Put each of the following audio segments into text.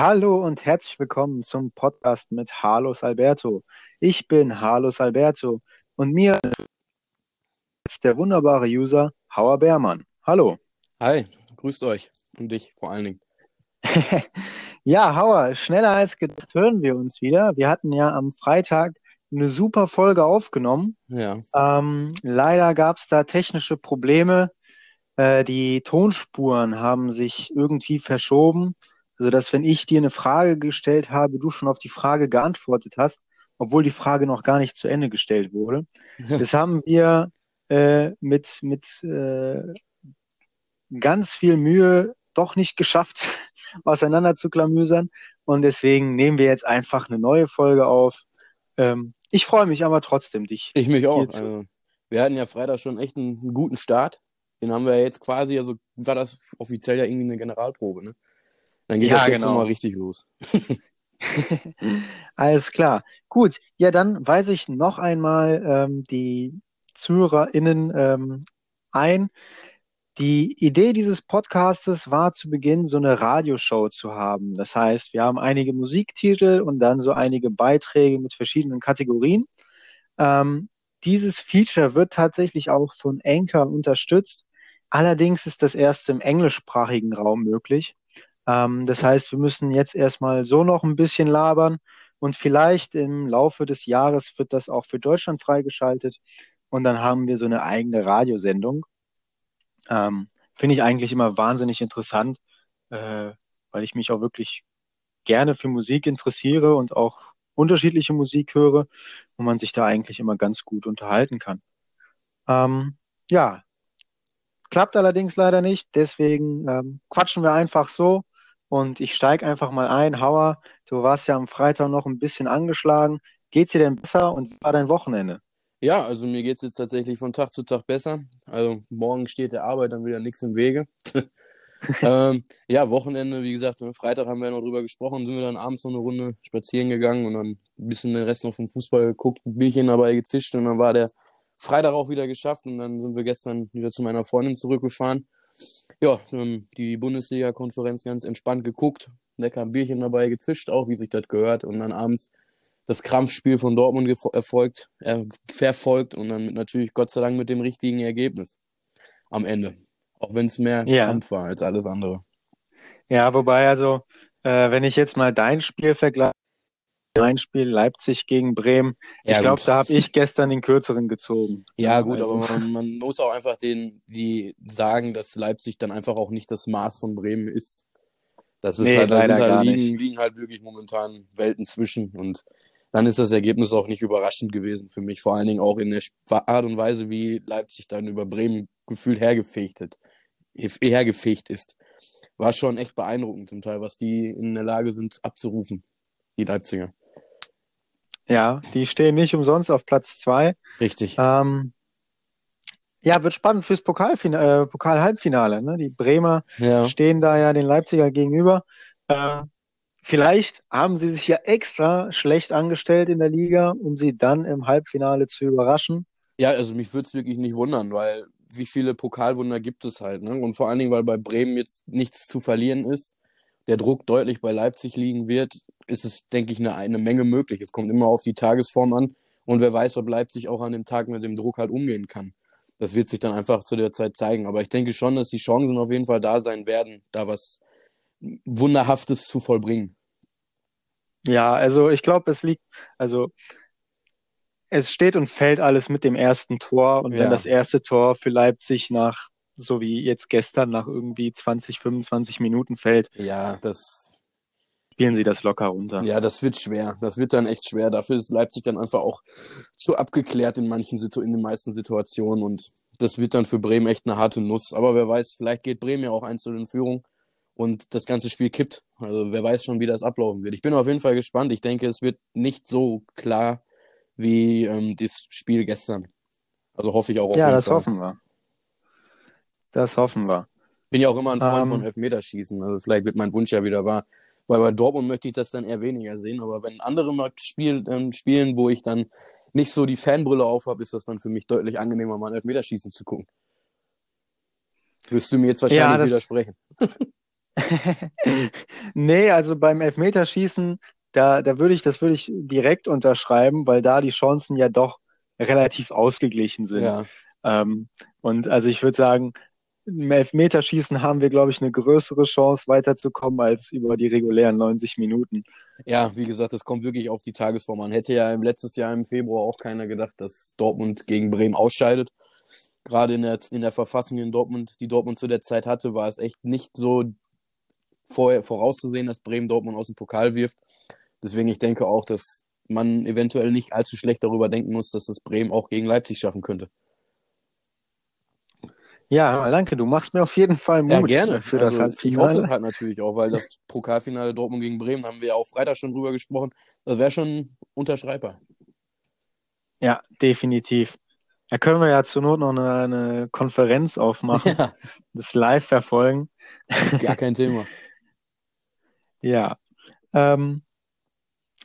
Hallo und herzlich willkommen zum Podcast mit Harlos Alberto. Ich bin Harlos Alberto und mir ist der wunderbare User Hauer Beermann. Hallo. Hi, grüßt euch und dich vor allen Dingen. ja, Hauer, schneller als gedacht hören wir uns wieder. Wir hatten ja am Freitag eine super Folge aufgenommen. Ja. Ähm, leider gab es da technische Probleme. Äh, die Tonspuren haben sich irgendwie verschoben, sodass wenn ich dir eine Frage gestellt habe, du schon auf die Frage geantwortet hast, obwohl die Frage noch gar nicht zu Ende gestellt wurde. Das haben wir äh, mit, mit äh, ganz viel Mühe doch nicht geschafft, auseinander zu klamüsern. Und deswegen nehmen wir jetzt einfach eine neue Folge auf. Ähm, ich freue mich aber trotzdem, dich. Ich mich auch. Also, wir hatten ja Freitag schon echt einen, einen, guten Start. Den haben wir jetzt quasi, also war das offiziell ja irgendwie eine Generalprobe, ne? Dann geht ja, das jetzt genau. nochmal richtig los. Alles klar. Gut, ja, dann weise ich noch einmal ähm, die ZuhörerInnen ähm, ein. Die Idee dieses Podcastes war zu Beginn so eine Radioshow zu haben. Das heißt, wir haben einige Musiktitel und dann so einige Beiträge mit verschiedenen Kategorien. Ähm, dieses Feature wird tatsächlich auch von Anchor unterstützt. Allerdings ist das erst im englischsprachigen Raum möglich. Ähm, das heißt, wir müssen jetzt erstmal so noch ein bisschen labern und vielleicht im Laufe des Jahres wird das auch für Deutschland freigeschaltet und dann haben wir so eine eigene Radiosendung. Ähm, Finde ich eigentlich immer wahnsinnig interessant, äh, weil ich mich auch wirklich gerne für Musik interessiere und auch unterschiedliche Musik höre und man sich da eigentlich immer ganz gut unterhalten kann. Ähm, ja, klappt allerdings leider nicht, deswegen ähm, quatschen wir einfach so und ich steige einfach mal ein. Hauer, du warst ja am Freitag noch ein bisschen angeschlagen. Geht's dir denn besser und wie war dein Wochenende? Ja, also mir geht es jetzt tatsächlich von Tag zu Tag besser. Also morgen steht der Arbeit dann wieder nichts im Wege. ähm, ja, Wochenende, wie gesagt, am Freitag haben wir noch drüber gesprochen, sind wir dann abends noch eine Runde spazieren gegangen und dann ein bisschen den Rest noch vom Fußball geguckt, ein Bierchen dabei gezischt und dann war der Freitag auch wieder geschafft und dann sind wir gestern wieder zu meiner Freundin zurückgefahren. Ja, die Bundesliga-Konferenz ganz entspannt geguckt, lecker ein Bierchen dabei gezischt, auch wie sich das gehört und dann abends das Krampfspiel von Dortmund erfolgt, äh, verfolgt und dann mit, natürlich Gott sei Dank mit dem richtigen Ergebnis am Ende. Auch wenn es mehr ja. Kampf war als alles andere. Ja, wobei also, äh, wenn ich jetzt mal dein Spiel vergleiche, mein Spiel Leipzig gegen Bremen, ja, ich glaube, da habe ich gestern den kürzeren gezogen. Ja, gut, also. aber man, man, muss auch einfach den, die sagen, dass Leipzig dann einfach auch nicht das Maß von Bremen ist. Das ist nee, halt, da sind halt liegen, liegen halt wirklich momentan Welten zwischen und dann ist das Ergebnis auch nicht überraschend gewesen für mich. Vor allen Dingen auch in der Art und Weise, wie Leipzig dann über Bremen gefühlt hergefegt, hat, hergefegt ist. War schon echt beeindruckend zum Teil, was die in der Lage sind abzurufen, die Leipziger. Ja, die stehen nicht umsonst auf Platz zwei. Richtig. Ähm, ja, wird spannend fürs Pokalfinale, äh, Pokal-Halbfinale. Ne? Die Bremer ja. stehen da ja den Leipziger gegenüber. Äh, Vielleicht haben sie sich ja extra schlecht angestellt in der Liga, um sie dann im Halbfinale zu überraschen. Ja, also mich würde es wirklich nicht wundern, weil wie viele Pokalwunder gibt es halt. Ne? Und vor allen Dingen, weil bei Bremen jetzt nichts zu verlieren ist, der Druck deutlich bei Leipzig liegen wird, ist es, denke ich, eine, eine Menge möglich. Es kommt immer auf die Tagesform an und wer weiß, ob Leipzig auch an dem Tag mit dem Druck halt umgehen kann. Das wird sich dann einfach zu der Zeit zeigen. Aber ich denke schon, dass die Chancen auf jeden Fall da sein werden, da was Wunderhaftes zu vollbringen. Ja, also ich glaube, es liegt, also es steht und fällt alles mit dem ersten Tor. Und ja. wenn das erste Tor für Leipzig nach, so wie jetzt gestern, nach irgendwie 20, 25 Minuten fällt, ja, das spielen sie das locker runter. Ja, das wird schwer. Das wird dann echt schwer. Dafür ist Leipzig dann einfach auch zu abgeklärt in manchen Situ in den meisten Situationen und das wird dann für Bremen echt eine harte Nuss. Aber wer weiß, vielleicht geht Bremen ja auch einzeln in Führung und das ganze Spiel kippt. Also wer weiß schon, wie das ablaufen wird. Ich bin auf jeden Fall gespannt. Ich denke, es wird nicht so klar wie ähm, das Spiel gestern. Also hoffe ich auch auf Ja, das Fall. hoffen wir. Das hoffen wir. Bin ja auch immer ein Freund um, von ähm. Elfmeterschießen. Also vielleicht wird mein Wunsch ja wieder wahr. Weil bei Dortmund möchte ich das dann eher weniger sehen. Aber wenn andere mal spiel, ähm, spielen, wo ich dann nicht so die Fanbrille auf habe, ist das dann für mich deutlich angenehmer, mal ein Elfmeterschießen zu gucken. Wirst du mir jetzt wahrscheinlich ja, das... widersprechen. nee, also beim Elfmeterschießen, da, da würde ich, das würde ich direkt unterschreiben, weil da die Chancen ja doch relativ ausgeglichen sind. Ja. Ähm, und also ich würde sagen, im Elfmeterschießen haben wir, glaube ich, eine größere Chance weiterzukommen als über die regulären 90 Minuten. Ja, wie gesagt, das kommt wirklich auf die Tagesform an. Hätte ja im letztes Jahr im Februar auch keiner gedacht, dass Dortmund gegen Bremen ausscheidet. Gerade in der, in der Verfassung in Dortmund, die Dortmund zu der Zeit hatte, war es echt nicht so vorher vorauszusehen, dass Bremen Dortmund aus dem Pokal wirft. Deswegen, ich denke auch, dass man eventuell nicht allzu schlecht darüber denken muss, dass das Bremen auch gegen Leipzig schaffen könnte. Ja, danke. Du machst mir auf jeden Fall Mut Ja, gerne. für das Also, ich hoffe es Halbfinale. halt natürlich auch, weil das Pokalfinale Dortmund gegen Bremen haben wir ja auch Freitag schon drüber gesprochen. Das wäre schon unterschreibbar. Ja, definitiv. Da können wir ja zur Not noch eine, eine Konferenz aufmachen, Ja, das live verfolgen. gar kein Thema. Ja. Ähm,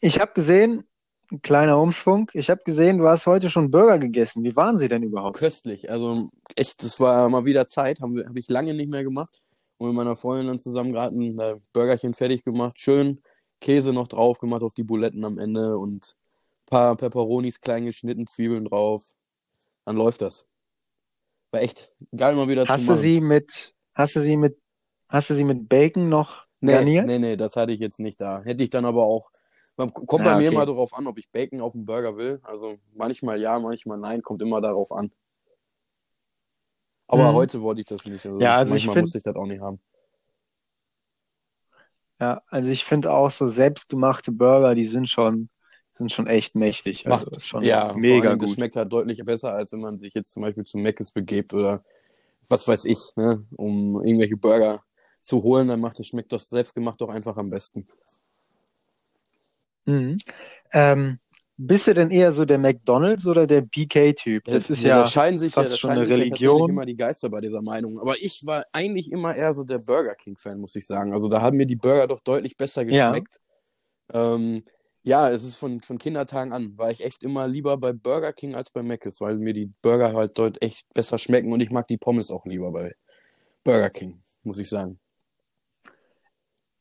ich habe gesehen, ein kleiner Umschwung, ich habe gesehen, du hast heute schon Burger gegessen. Wie waren sie denn überhaupt? Köstlich. Also echt, das war mal wieder Zeit. Habe hab ich lange nicht mehr gemacht. Und mit meiner Freundin dann zusammen gerade ein äh, Burgerchen fertig gemacht. Schön Käse noch drauf gemacht auf die Buletten am Ende und ein paar Peperonis klein geschnitten, Zwiebeln drauf. Dann läuft das. War echt geil mal wieder Hast zu du machen. sie mit, hast du sie mit, hast du sie mit Bacon noch Nee, garniert? nee, nee, das hatte ich jetzt nicht da. Hätte ich dann aber auch. Man- Kommt Ah, bei mir okay. mal darauf an, ob ich Bacon auf dem Burger will. Also manchmal ja, manchmal nein, kommt immer darauf an. Aber Mhm. heute wollte ich das nicht. Also Ja, also ich manchmal find- musste ich das auch nicht haben. Ja, also ich finde auch so selbstgemachte Burger, die sind schon, sind schon echt mächtig. Also Macht, schon ja, mega allem, das gut. schmeckt halt deutlich besser, als wenn man sich jetzt zum Beispiel zu Mc's begebt oder was weiß ich, ne, um irgendwelche Burger zu holen, dann macht das schmeckt das selbstgemacht doch einfach am besten. Mhm. Ähm, bist du denn eher so der McDonald's oder der BK-Typ? Das ist da ja scheinen sich fast ja, da schon scheinen eine ja Religion. immer die Geister bei dieser Meinung. Aber ich war eigentlich immer eher so der Burger King-Fan, muss ich sagen. Also da haben mir die Burger doch deutlich besser Ja. geschmeckt. Ähm, ja, es ist von, von Kindertagen an, war ich echt immer lieber bei Burger King als bei Mc's, weil mir die Burger halt dort echt besser schmecken und ich mag die Pommes auch lieber bei Burger King, muss ich sagen.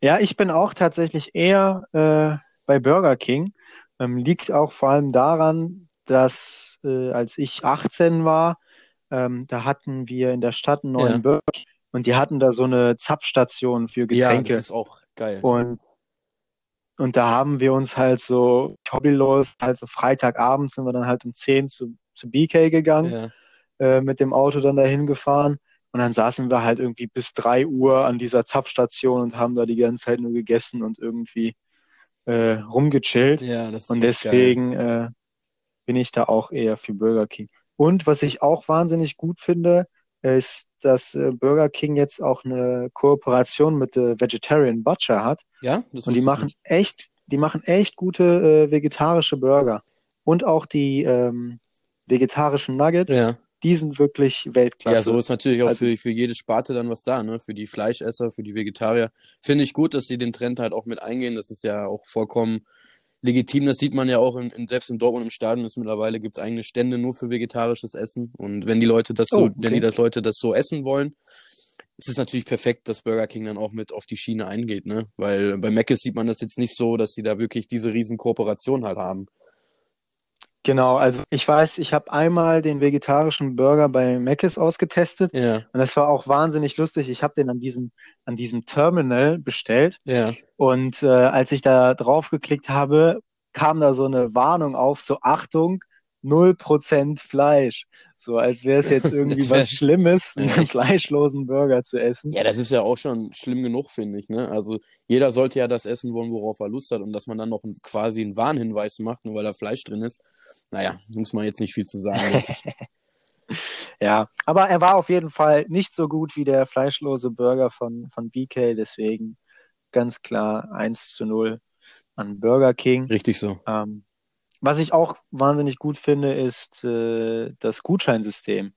Ja, ich bin auch tatsächlich eher äh, bei Burger King. Ähm, liegt auch vor allem daran, dass äh, als ich 18 war, ähm, da hatten wir in der Stadt einen neuen Ja. Burger King und die hatten da so eine Zapfstation für Ja, Getränke. das ist auch geil. Und, und da haben wir uns halt so hobbylos, halt so Freitagabend sind wir dann halt um 10 zu, zu BK gegangen, Ja. äh, mit dem Auto dann dahin gefahren. Und dann saßen wir halt irgendwie bis 3 Uhr an dieser Zapfstation und haben da die ganze Zeit nur gegessen und irgendwie äh, rumgechillt. Ja, Und deswegen äh, bin ich da auch eher für Burger King. Und was ich auch wahnsinnig gut finde, ist, dass äh, Burger King jetzt auch eine Kooperation mit äh, Vegetarian Butcher hat. Ja, das Und die machen nicht. echt, die machen echt gute äh, vegetarische Burger. Und auch die ähm, vegetarischen Nuggets, Ja. Die sind wirklich Weltklasse. Ja, so ist natürlich auch Also- für, für jede Sparte dann was da, ne? Für die Fleischesser, für die Vegetarier. Finde ich gut, dass sie den Trend halt auch mit eingehen. Das ist ja auch vollkommen legitim. Das sieht man ja auch in, in, selbst in Dortmund im Stadion ist mittlerweile gibt's eigene Stände nur für vegetarisches Essen. Und wenn die Leute das so, Oh, wenn die okay. das Leute das so essen wollen, ist es natürlich perfekt, dass Burger King dann auch mit auf die Schiene eingeht, ne? Weil bei Mc's sieht man das jetzt nicht so, dass sie da wirklich diese riesen Kooperation halt haben. Genau, also ich weiß, ich habe einmal den vegetarischen Burger bei Mc's ausgetestet Ja, und das war auch wahnsinnig lustig. Ich habe den an diesem, an diesem Terminal bestellt ja. und äh, als ich da drauf geklickt habe, kam da so eine Warnung auf, so Achtung, 0% Fleisch. So als wäre es jetzt irgendwie wär- was Schlimmes, einen echt. fleischlosen Burger zu essen. Ja, das ist ja auch schon schlimm genug, finde ich. Ne? Also jeder sollte ja das essen wollen, worauf er Lust hat. Und dass man dann noch ein, quasi einen Warnhinweis macht, nur weil da Fleisch drin ist, naja, muss man jetzt nicht viel zu sagen. Ja, aber er war auf jeden Fall nicht so gut wie der fleischlose Burger von, von BK, deswegen ganz klar 1 zu 0 an Burger King. Richtig so. Ähm, was ich auch wahnsinnig gut finde, ist äh, das Gutscheinsystem.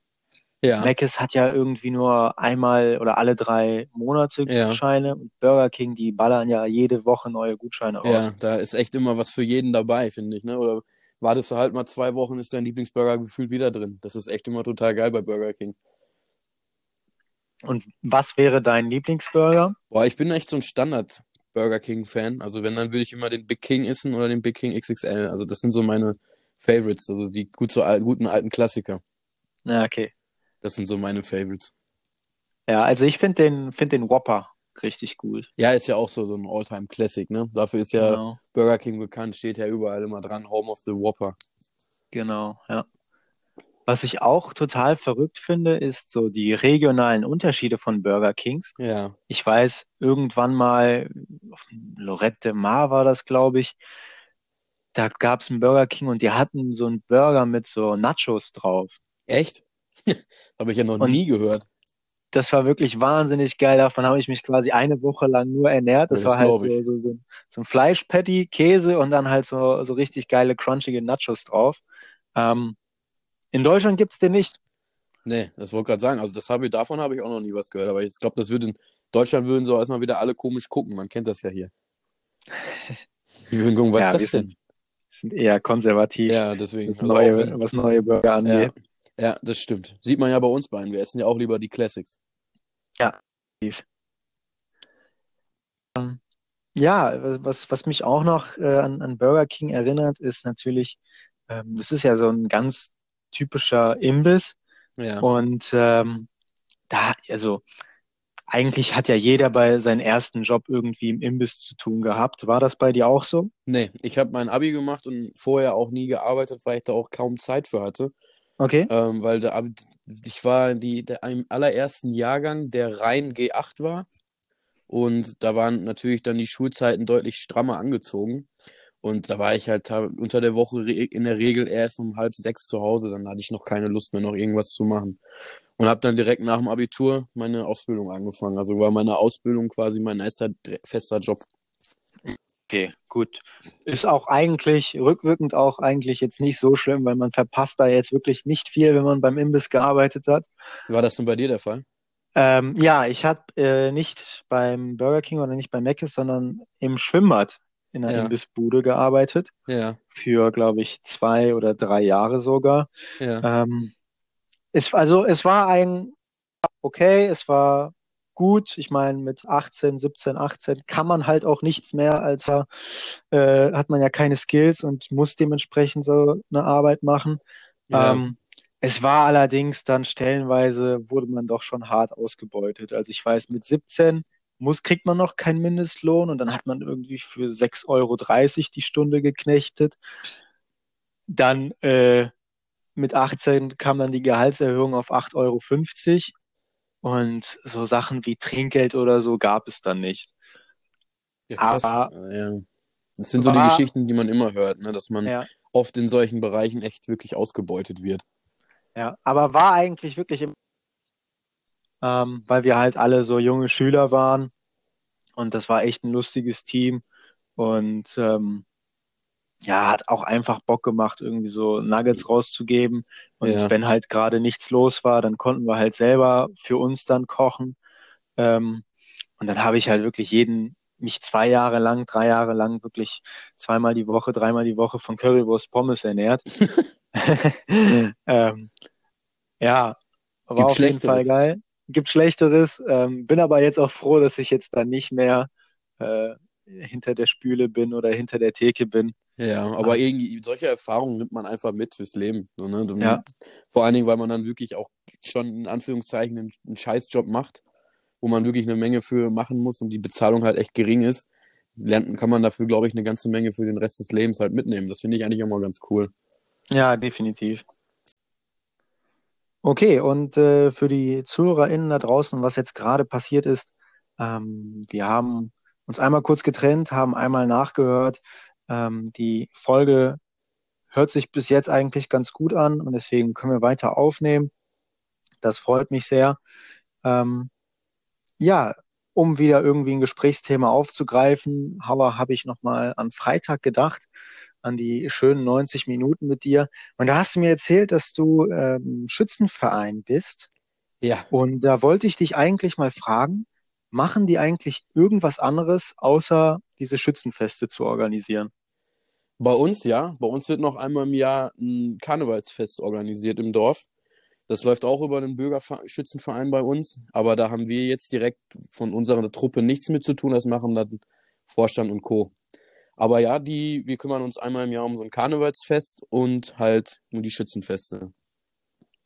Ja, Mc's hat ja irgendwie nur einmal oder alle drei Monate Ja. Gutscheine und Burger King, die ballern ja jede Woche neue Gutscheine raus. ja, da ist echt immer was für jeden dabei, finde ich. Ne? Oder wartest du halt mal zwei Wochen, ist dein Lieblingsburger gefühlt wieder drin. Das ist echt immer total geil bei Burger King. Und was wäre dein Lieblingsburger? Boah, ich bin echt so ein Standard Burger King Fan. Also wenn, dann würde ich immer den Big King essen oder den Big King XXL. Also das sind so meine Favorites, also die gut so al guten alten Klassiker. Ja, okay. Das sind so meine Favorites. Ja, also ich finde den, find den Whopper richtig gut. Ja, ist ja auch so, so ein Alltime Classic, ne? Dafür ist ja Genau, Burger King bekannt, steht ja überall immer dran, Home of the Whopper. genau, ja. Was ich auch total verrückt finde, ist so die regionalen Unterschiede von Burger Kings. Ja, Ich weiß, irgendwann mal, auf Lorette de Mar war das, glaube ich, da gab es einen Burger King und die hatten so einen Burger mit so Nachos drauf. echt? Habe ich ja noch Und nie gehört. das war wirklich wahnsinnig geil. Davon habe ich mich quasi eine Woche lang nur ernährt. Das das war halt so, so, so ein Fleischpatty, Käse und dann halt so, so richtig geile, crunchige Nachos drauf. Ähm, in Deutschland gibt's den nicht. Nee, das wollte gerade sagen. Also das habe ich, davon habe ich auch noch nie was gehört. Aber ich glaube, das würde in Deutschland würden so erstmal wieder alle komisch gucken. Man kennt das ja hier. Die würden gucken, was Ja, ist das denn? Sind eher konservativ, Ja, deswegen. was Also neue, was neue Burger ja, angeht. ja, das stimmt. Sieht man ja bei uns beiden. Wir essen ja auch lieber die Classics. Ja, was, was mich auch noch äh, an, an Burger King erinnert, ist natürlich, ähm, das ist ja so ein ganz typischer Imbiss. Ja. Und ähm, da, also eigentlich hat ja jeder bei seinem ersten Job irgendwie im Imbiss zu tun gehabt. War das bei dir auch so? Nee, ich habe mein Abi gemacht und vorher auch nie gearbeitet, weil ich da auch kaum Zeit für hatte. Okay. Ähm, weil Abi- ich war die, der, im allerersten Jahrgang, der rein G8 war. Und da waren natürlich dann die Schulzeiten deutlich strammer angezogen. Und da war ich halt unter der Woche in der Regel erst um halb sechs zu Hause. Dann hatte ich noch keine Lust mehr, noch irgendwas zu machen. Und habe dann direkt nach dem Abitur meine Ausbildung angefangen. Also war meine Ausbildung quasi mein erster fester Job. Okay, gut. Ist auch eigentlich, rückwirkend auch eigentlich jetzt nicht so schlimm, weil man verpasst da jetzt wirklich nicht viel, wenn man beim Imbiss gearbeitet hat. War das denn bei dir der Fall? Ähm, ja, ich habe äh, nicht beim Burger King oder nicht bei Mc's, sondern im Schwimmbad in einer Ja. Imbissbude gearbeitet. Ja, Für, glaube ich, zwei oder drei Jahre sogar. ja, Ähm, es, also es war ein okay, es war gut. Ich meine, mit 18, 17, 18 kann man halt auch nichts mehr, als äh, hat man ja keine Skills und muss dementsprechend so eine Arbeit machen. ja. Ähm, es war allerdings dann stellenweise, wurde man doch schon hart ausgebeutet. Also ich weiß, mit 17 muss, kriegt man noch keinen Mindestlohn und dann hat man irgendwie für 6,30 Euro die Stunde geknechtet. Dann äh, mit 18 kam dann die Gehaltserhöhung auf 8,50 Euro und so Sachen wie Trinkgeld oder so gab es dann nicht. Ja, krass. Aber- ja. Das sind so die War- Geschichten, die man immer hört, ne? dass man Ja, oft in solchen Bereichen echt wirklich ausgebeutet wird. ja. Aber war eigentlich wirklich im, ähm, weil wir halt alle so junge Schüler waren und das war echt ein lustiges Team und ähm, ja, hat auch einfach Bock gemacht, irgendwie so Nuggets rauszugeben. Und Ja. wenn halt gerade nichts los war, dann konnten wir halt selber für uns dann kochen. Ähm, und dann habe ich halt wirklich jeden, mich zwei Jahre lang, drei Jahre lang wirklich zweimal die Woche, dreimal die Woche von Currywurst Pommes ernährt. ähm, ja, war Gibt auf jeden Fall geil. Gibt Schlechteres. Ähm, bin aber jetzt auch froh, dass ich jetzt dann nicht mehr äh, hinter der Spüle bin oder hinter der Theke bin. Ja, aber irgendwie, solche Erfahrungen nimmt man einfach mit fürs Leben. So, ne? Du- Ja. Vor allen Dingen, weil man dann wirklich auch schon in Anführungszeichen einen, einen Scheißjob macht, wo man wirklich eine Menge für machen muss und die Bezahlung halt echt gering ist, lernt, kann man dafür, glaube ich, eine ganze Menge für den Rest des Lebens halt mitnehmen. Das finde ich eigentlich immer ganz cool. Ja, definitiv. Okay, und äh, für die ZuhörerInnen da draußen, was jetzt gerade passiert ist, ähm, wir haben uns einmal kurz getrennt, haben einmal nachgehört. Ähm, die Folge hört sich bis jetzt eigentlich ganz gut an und deswegen können wir weiter aufnehmen. Das freut mich sehr. Ähm, ja, um wieder irgendwie ein Gesprächsthema aufzugreifen, habe, habe ich nochmal an Freitag gedacht, an die schönen 90 Minuten mit dir. Und da hast du mir erzählt, dass du ähm, Schützenverein bist. Ja, Und da wollte ich dich eigentlich mal fragen, machen die eigentlich irgendwas anderes, außer diese Schützenfeste zu organisieren? bei uns ja. Bei uns wird noch einmal im Jahr ein Karnevalsfest organisiert im Dorf. Das läuft auch über den Bürgerschützenverein bei uns, aber da haben wir jetzt direkt von unserer Truppe nichts mit zu tun. Das machen dann Vorstand und Co. Aber ja, die, wir kümmern uns einmal im Jahr um so ein Karnevalsfest und halt um die Schützenfeste.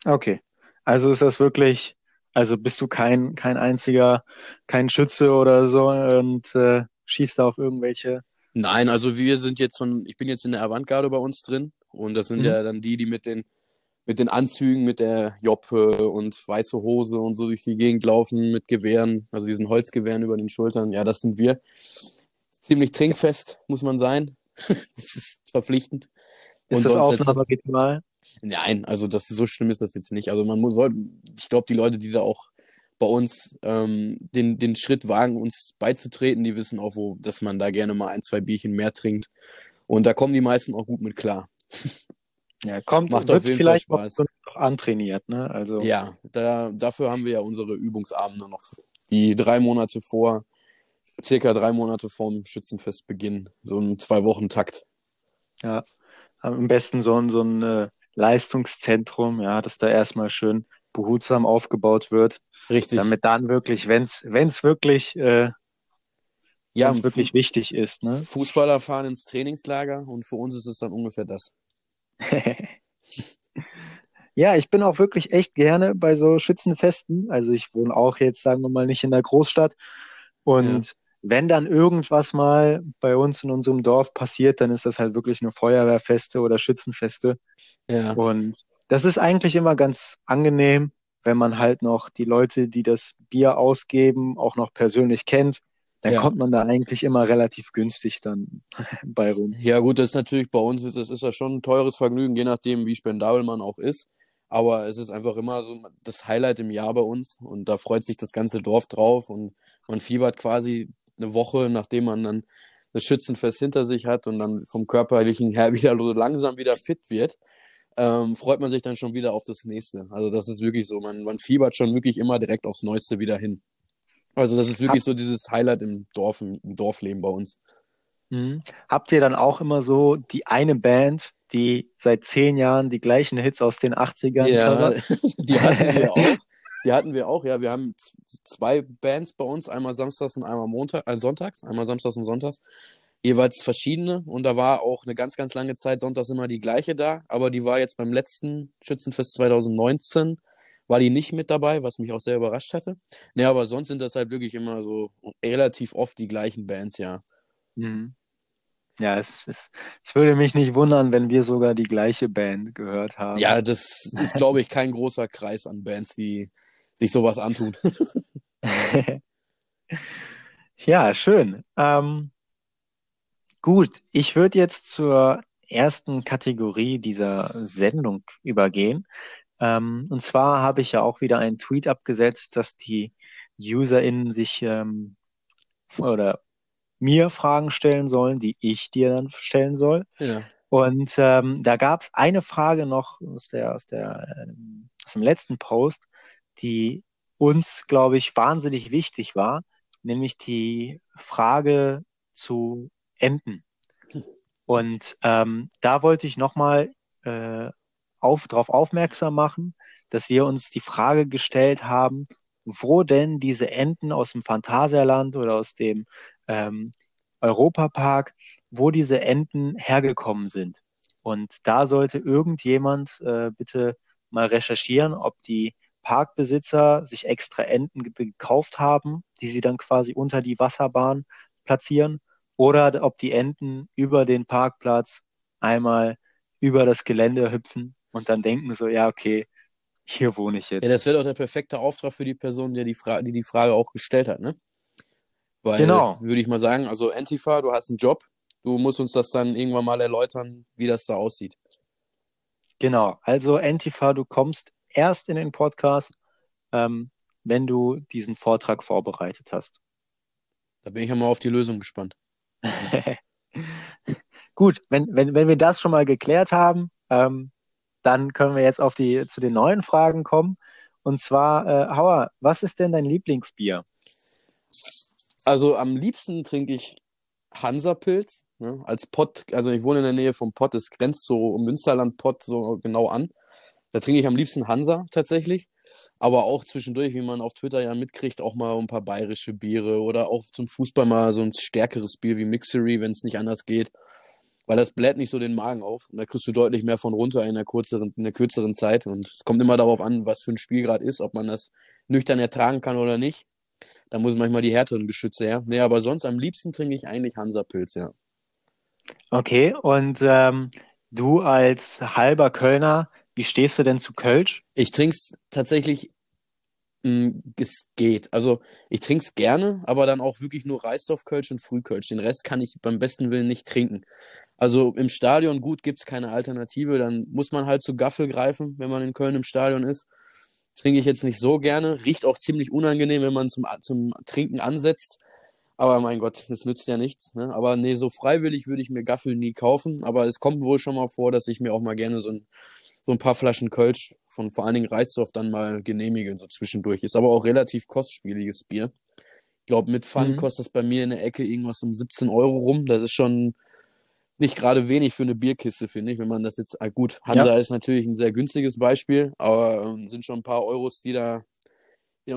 Okay. Also ist das wirklich, also bist du kein, kein einziger, kein Schütze oder so und äh, schießt da auf irgendwelche. Nein, also wir sind jetzt von, ich bin jetzt in der Avantgarde bei uns drin und das sind mhm. ja dann die, die mit den mit den Anzügen, mit der Joppe und weiße Hose und so durch die Gegend laufen mit Gewehren, also diesen Holzgewehren über den Schultern. Ja, das sind wir. Ziemlich trinkfest muss man sein. das ist verpflichtend. Ist und das Aufnahmeritual? Nein, also das so schlimm ist das jetzt nicht. Also man muss, ich glaube, die Leute, die da auch bei uns ähm, den, den Schritt wagen, uns beizutreten, die wissen auch, wo, dass man da gerne mal ein, zwei Bierchen mehr trinkt. Und da kommen die meisten auch gut mit klar. Ja, kommt, Macht wird vielleicht Spaß. noch antrainiert, ne? Also. Ja, da, dafür haben wir ja unsere Übungsabende noch, die drei Monate vor, circa drei Monate vorm Schützenfestbeginn, so ein Zwei-Wochen-Takt. Ja, am besten so ein, so ein äh, Leistungszentrum, ja, dass da erstmal schön behutsam aufgebaut wird. Richtig. Damit dann wirklich, wenn es wirklich, äh, ja, wirklich wichtig ist. Ne? Fußballer fahren ins Trainingslager und für uns ist es dann ungefähr das. ja, ich bin auch wirklich echt gerne bei so Schützenfesten. Also ich wohne auch jetzt, sagen wir mal, nicht in der Großstadt. Und ja. Wenn dann irgendwas mal bei uns in unserem Dorf passiert, dann ist das halt wirklich nur Feuerwehrfeste oder Schützenfeste. Ja. Und das ist eigentlich immer ganz angenehm, wenn man halt noch die Leute, die das Bier ausgeben, auch noch persönlich kennt dann ja. kommt man da eigentlich immer relativ günstig dann bei rum. Ja, gut, das ist natürlich bei uns, ist, das ist ja schon ein teures Vergnügen, je nachdem, wie spendabel man auch ist. Aber es ist einfach immer so das Highlight im Jahr bei uns und da freut sich das ganze Dorf drauf und man fiebert quasi eine Woche, nachdem man dann das Schützenfest hinter sich hat und dann vom körperlichen her wieder so langsam wieder fit wird, ähm, freut man sich dann schon wieder auf das nächste. Also das ist wirklich so, man, man fiebert schon wirklich immer direkt aufs Neueste wieder hin. Also das ist wirklich Hab, so dieses Highlight im Dorf, im Dorfleben bei uns. Mhm. Habt ihr dann auch immer so die eine Band, die seit zehn Jahren die gleichen Hits aus den 80ern Ja, die hatten wir auch. Die hatten wir auch, ja. Wir haben zwei Bands bei uns, einmal samstags und einmal Montag, äh, sonntags, einmal samstags und sonntags. Jeweils verschiedene. Und da war auch eine ganz, ganz lange Zeit sonntags immer die gleiche da. Aber die war jetzt beim letzten Schützenfest 2019 war die nicht mit dabei, was mich auch sehr überrascht hatte. Ne, aber sonst sind das halt wirklich immer so relativ oft die gleichen Bands, ja. Mhm. Ja, es, es, es würde mich nicht wundern, wenn wir sogar die gleiche Band gehört haben. Ja, das ist, glaube ich, kein großer Kreis an Bands, die sich sowas antun. ja, schön. Ähm, gut, ich würde jetzt zur ersten Kategorie dieser Sendung übergehen. Ähm, und zwar habe ich ja auch wieder einen Tweet abgesetzt, dass die UserInnen sich ähm, oder mir Fragen stellen sollen, die ich dir dann stellen soll. Ja. Und ähm, da gab es eine Frage noch aus der, aus der äh, aus dem letzten Post, die uns, glaube ich, wahnsinnig wichtig war, nämlich die Frage zu Enten. Und ähm, da wollte ich nochmal äh, auf, darauf aufmerksam machen, dass wir uns die Frage gestellt haben, wo denn diese Enten aus dem Phantasialand oder aus dem ähm, Europapark, wo diese Enten hergekommen sind. Und da sollte irgendjemand äh, bitte mal recherchieren, ob die Parkbesitzer sich extra Enten gekauft haben, die sie dann quasi unter die Wasserbahn platzieren, oder ob die Enten über den Parkplatz einmal über das Gelände hüpfen und dann denken so, ja, okay, hier wohne ich jetzt. Ja, das wäre doch der perfekte Auftrag für die Person, die die, Fra die, die Frage auch gestellt hat, ne? Weil, genau. würde ich mal sagen, also Antifa, du hast einen Job, du musst uns das dann irgendwann mal erläutern, wie das da aussieht. Genau, also Antifa, du kommst erst in den Podcast, ähm, wenn du diesen Vortrag vorbereitet hast. Da bin ich ja mal auf die Lösung gespannt. Gut, wenn, wenn, wenn wir das schon mal geklärt haben, ähm, dann können wir jetzt auf die, zu den neuen Fragen kommen. Und zwar, äh, Hauer, was ist denn dein Lieblingsbier? Also am liebsten trinke ich Hansapilz ne, als Pott. Also ich wohne in der Nähe vom Pott, es grenzt so um Münsterland Pott so genau an. Da trinke ich am liebsten Hansa tatsächlich. Aber auch zwischendurch, wie man auf Twitter ja mitkriegt, auch mal ein paar bayerische Biere oder auch zum Fußball mal so ein stärkeres Bier wie Mixery, wenn es nicht anders geht. Weil das bläht nicht so den Magen auf. Und da kriegst du deutlich mehr von runter in einer, kürzeren, in einer kürzeren Zeit. Und es kommt immer darauf an, was für ein Spiel gerade ist, ob man das nüchtern ertragen kann oder nicht. Da muss manchmal die härteren Geschütze her. Nee, aber sonst am liebsten trinke ich eigentlich Hansa-Pilz, ja. Okay, und ähm, du als halber Kölner, wie stehst du denn zu Kölsch? Ich trinke es tatsächlich, mh, mm, es geht. Also ich trinke es gerne, aber dann auch wirklich nur Reisdorf-Kölsch und Frühkölsch. Den Rest kann ich beim besten Willen nicht trinken. Also im Stadion gut gibt es keine Alternative, dann muss man halt zu Gaffel greifen, wenn man in Köln im Stadion ist. Trinke ich jetzt nicht so gerne, riecht auch ziemlich unangenehm, wenn man zum, zum Trinken ansetzt. Aber mein Gott, das nützt ja nichts. Ne? Aber nee, so freiwillig würde ich mir Gaffel nie kaufen. Aber es kommt wohl schon mal vor, dass ich mir auch mal gerne so ein, so ein paar Flaschen Kölsch von vor allen Dingen Reisdorf dann mal genehmige, so zwischendurch. Ist aber auch relativ kostspieliges Bier. Ich glaube, mit Pfand mhm. kostet es bei mir in der Ecke irgendwas um 17 Euro rum. Das ist schon nicht gerade wenig für eine Bierkiste, finde ich. Wenn man das jetzt, ah gut, Hansa ja. ist natürlich ein sehr günstiges Beispiel, aber ähm, sind schon ein paar Euros, die da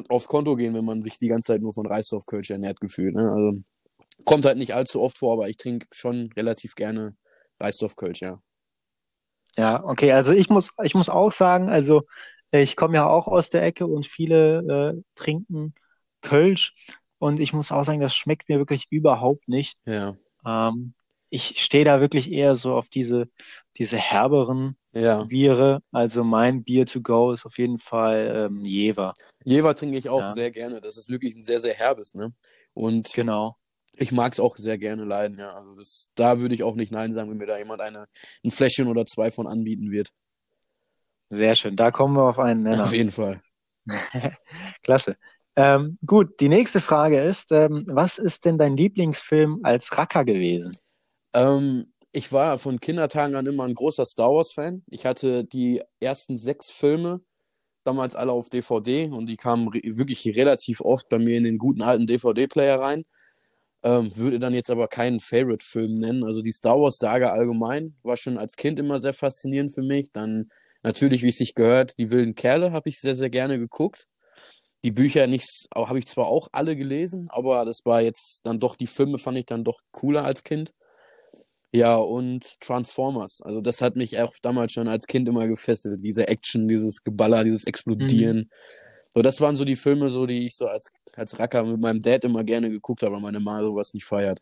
aufs Konto gehen, wenn man sich die ganze Zeit nur von Reisdorf Kölsch ernährt gefühlt. Ne? Also kommt halt nicht allzu oft vor, aber ich trinke schon relativ gerne Reisdorf Kölsch, ja. Ja, okay, also ich muss, ich muss auch sagen, also ich komme ja auch aus der Ecke und viele äh, trinken Kölsch und ich muss auch sagen, das schmeckt mir wirklich überhaupt nicht. Ja. Ähm, ich stehe da wirklich eher so auf diese, diese herberen ja. Biere. Also mein Bier to go ist auf jeden Fall ähm, Jever. Jever trinke ich auch ja. sehr gerne. Das ist wirklich ein sehr, sehr herbes, ne? Und genau. Ich mag es auch sehr gerne leiden, ja. Also das, da würde ich auch nicht Nein sagen, wenn mir da jemand eine, ein Fläschchen oder zwei von anbieten wird. Sehr schön. Da kommen wir auf einen Nenner. Auf jeden Fall. Klasse. Ähm, gut, die nächste Frage ist, ähm, was ist denn dein Lieblingsfilm als Racker gewesen? Ähm, ich war von Kindertagen an immer ein großer Star Wars-Fan. Ich hatte die ersten sechs Filme damals alle auf DVD und die kamen re wirklich relativ oft bei mir in den guten alten DVD-Player rein. Ähm, würde dann jetzt aber keinen Favorite-Film nennen. Also die Star Wars-Saga allgemein war schon als Kind immer sehr faszinierend für mich. Dann natürlich, wie es sich gehört, die wilden Kerle habe ich sehr, sehr gerne geguckt. Die Bücher nicht, habe ich zwar auch alle gelesen, aber das war jetzt dann doch, die Filme fand ich dann doch cooler als Kind. Ja, und Transformers. Also das hat mich auch damals schon als Kind immer gefesselt. Diese Action, dieses Geballer, dieses Explodieren. Mhm. So, das waren so die Filme, so die ich so als, als Racker mit meinem Dad immer gerne geguckt habe, weil meine Mama sowas nicht feiert.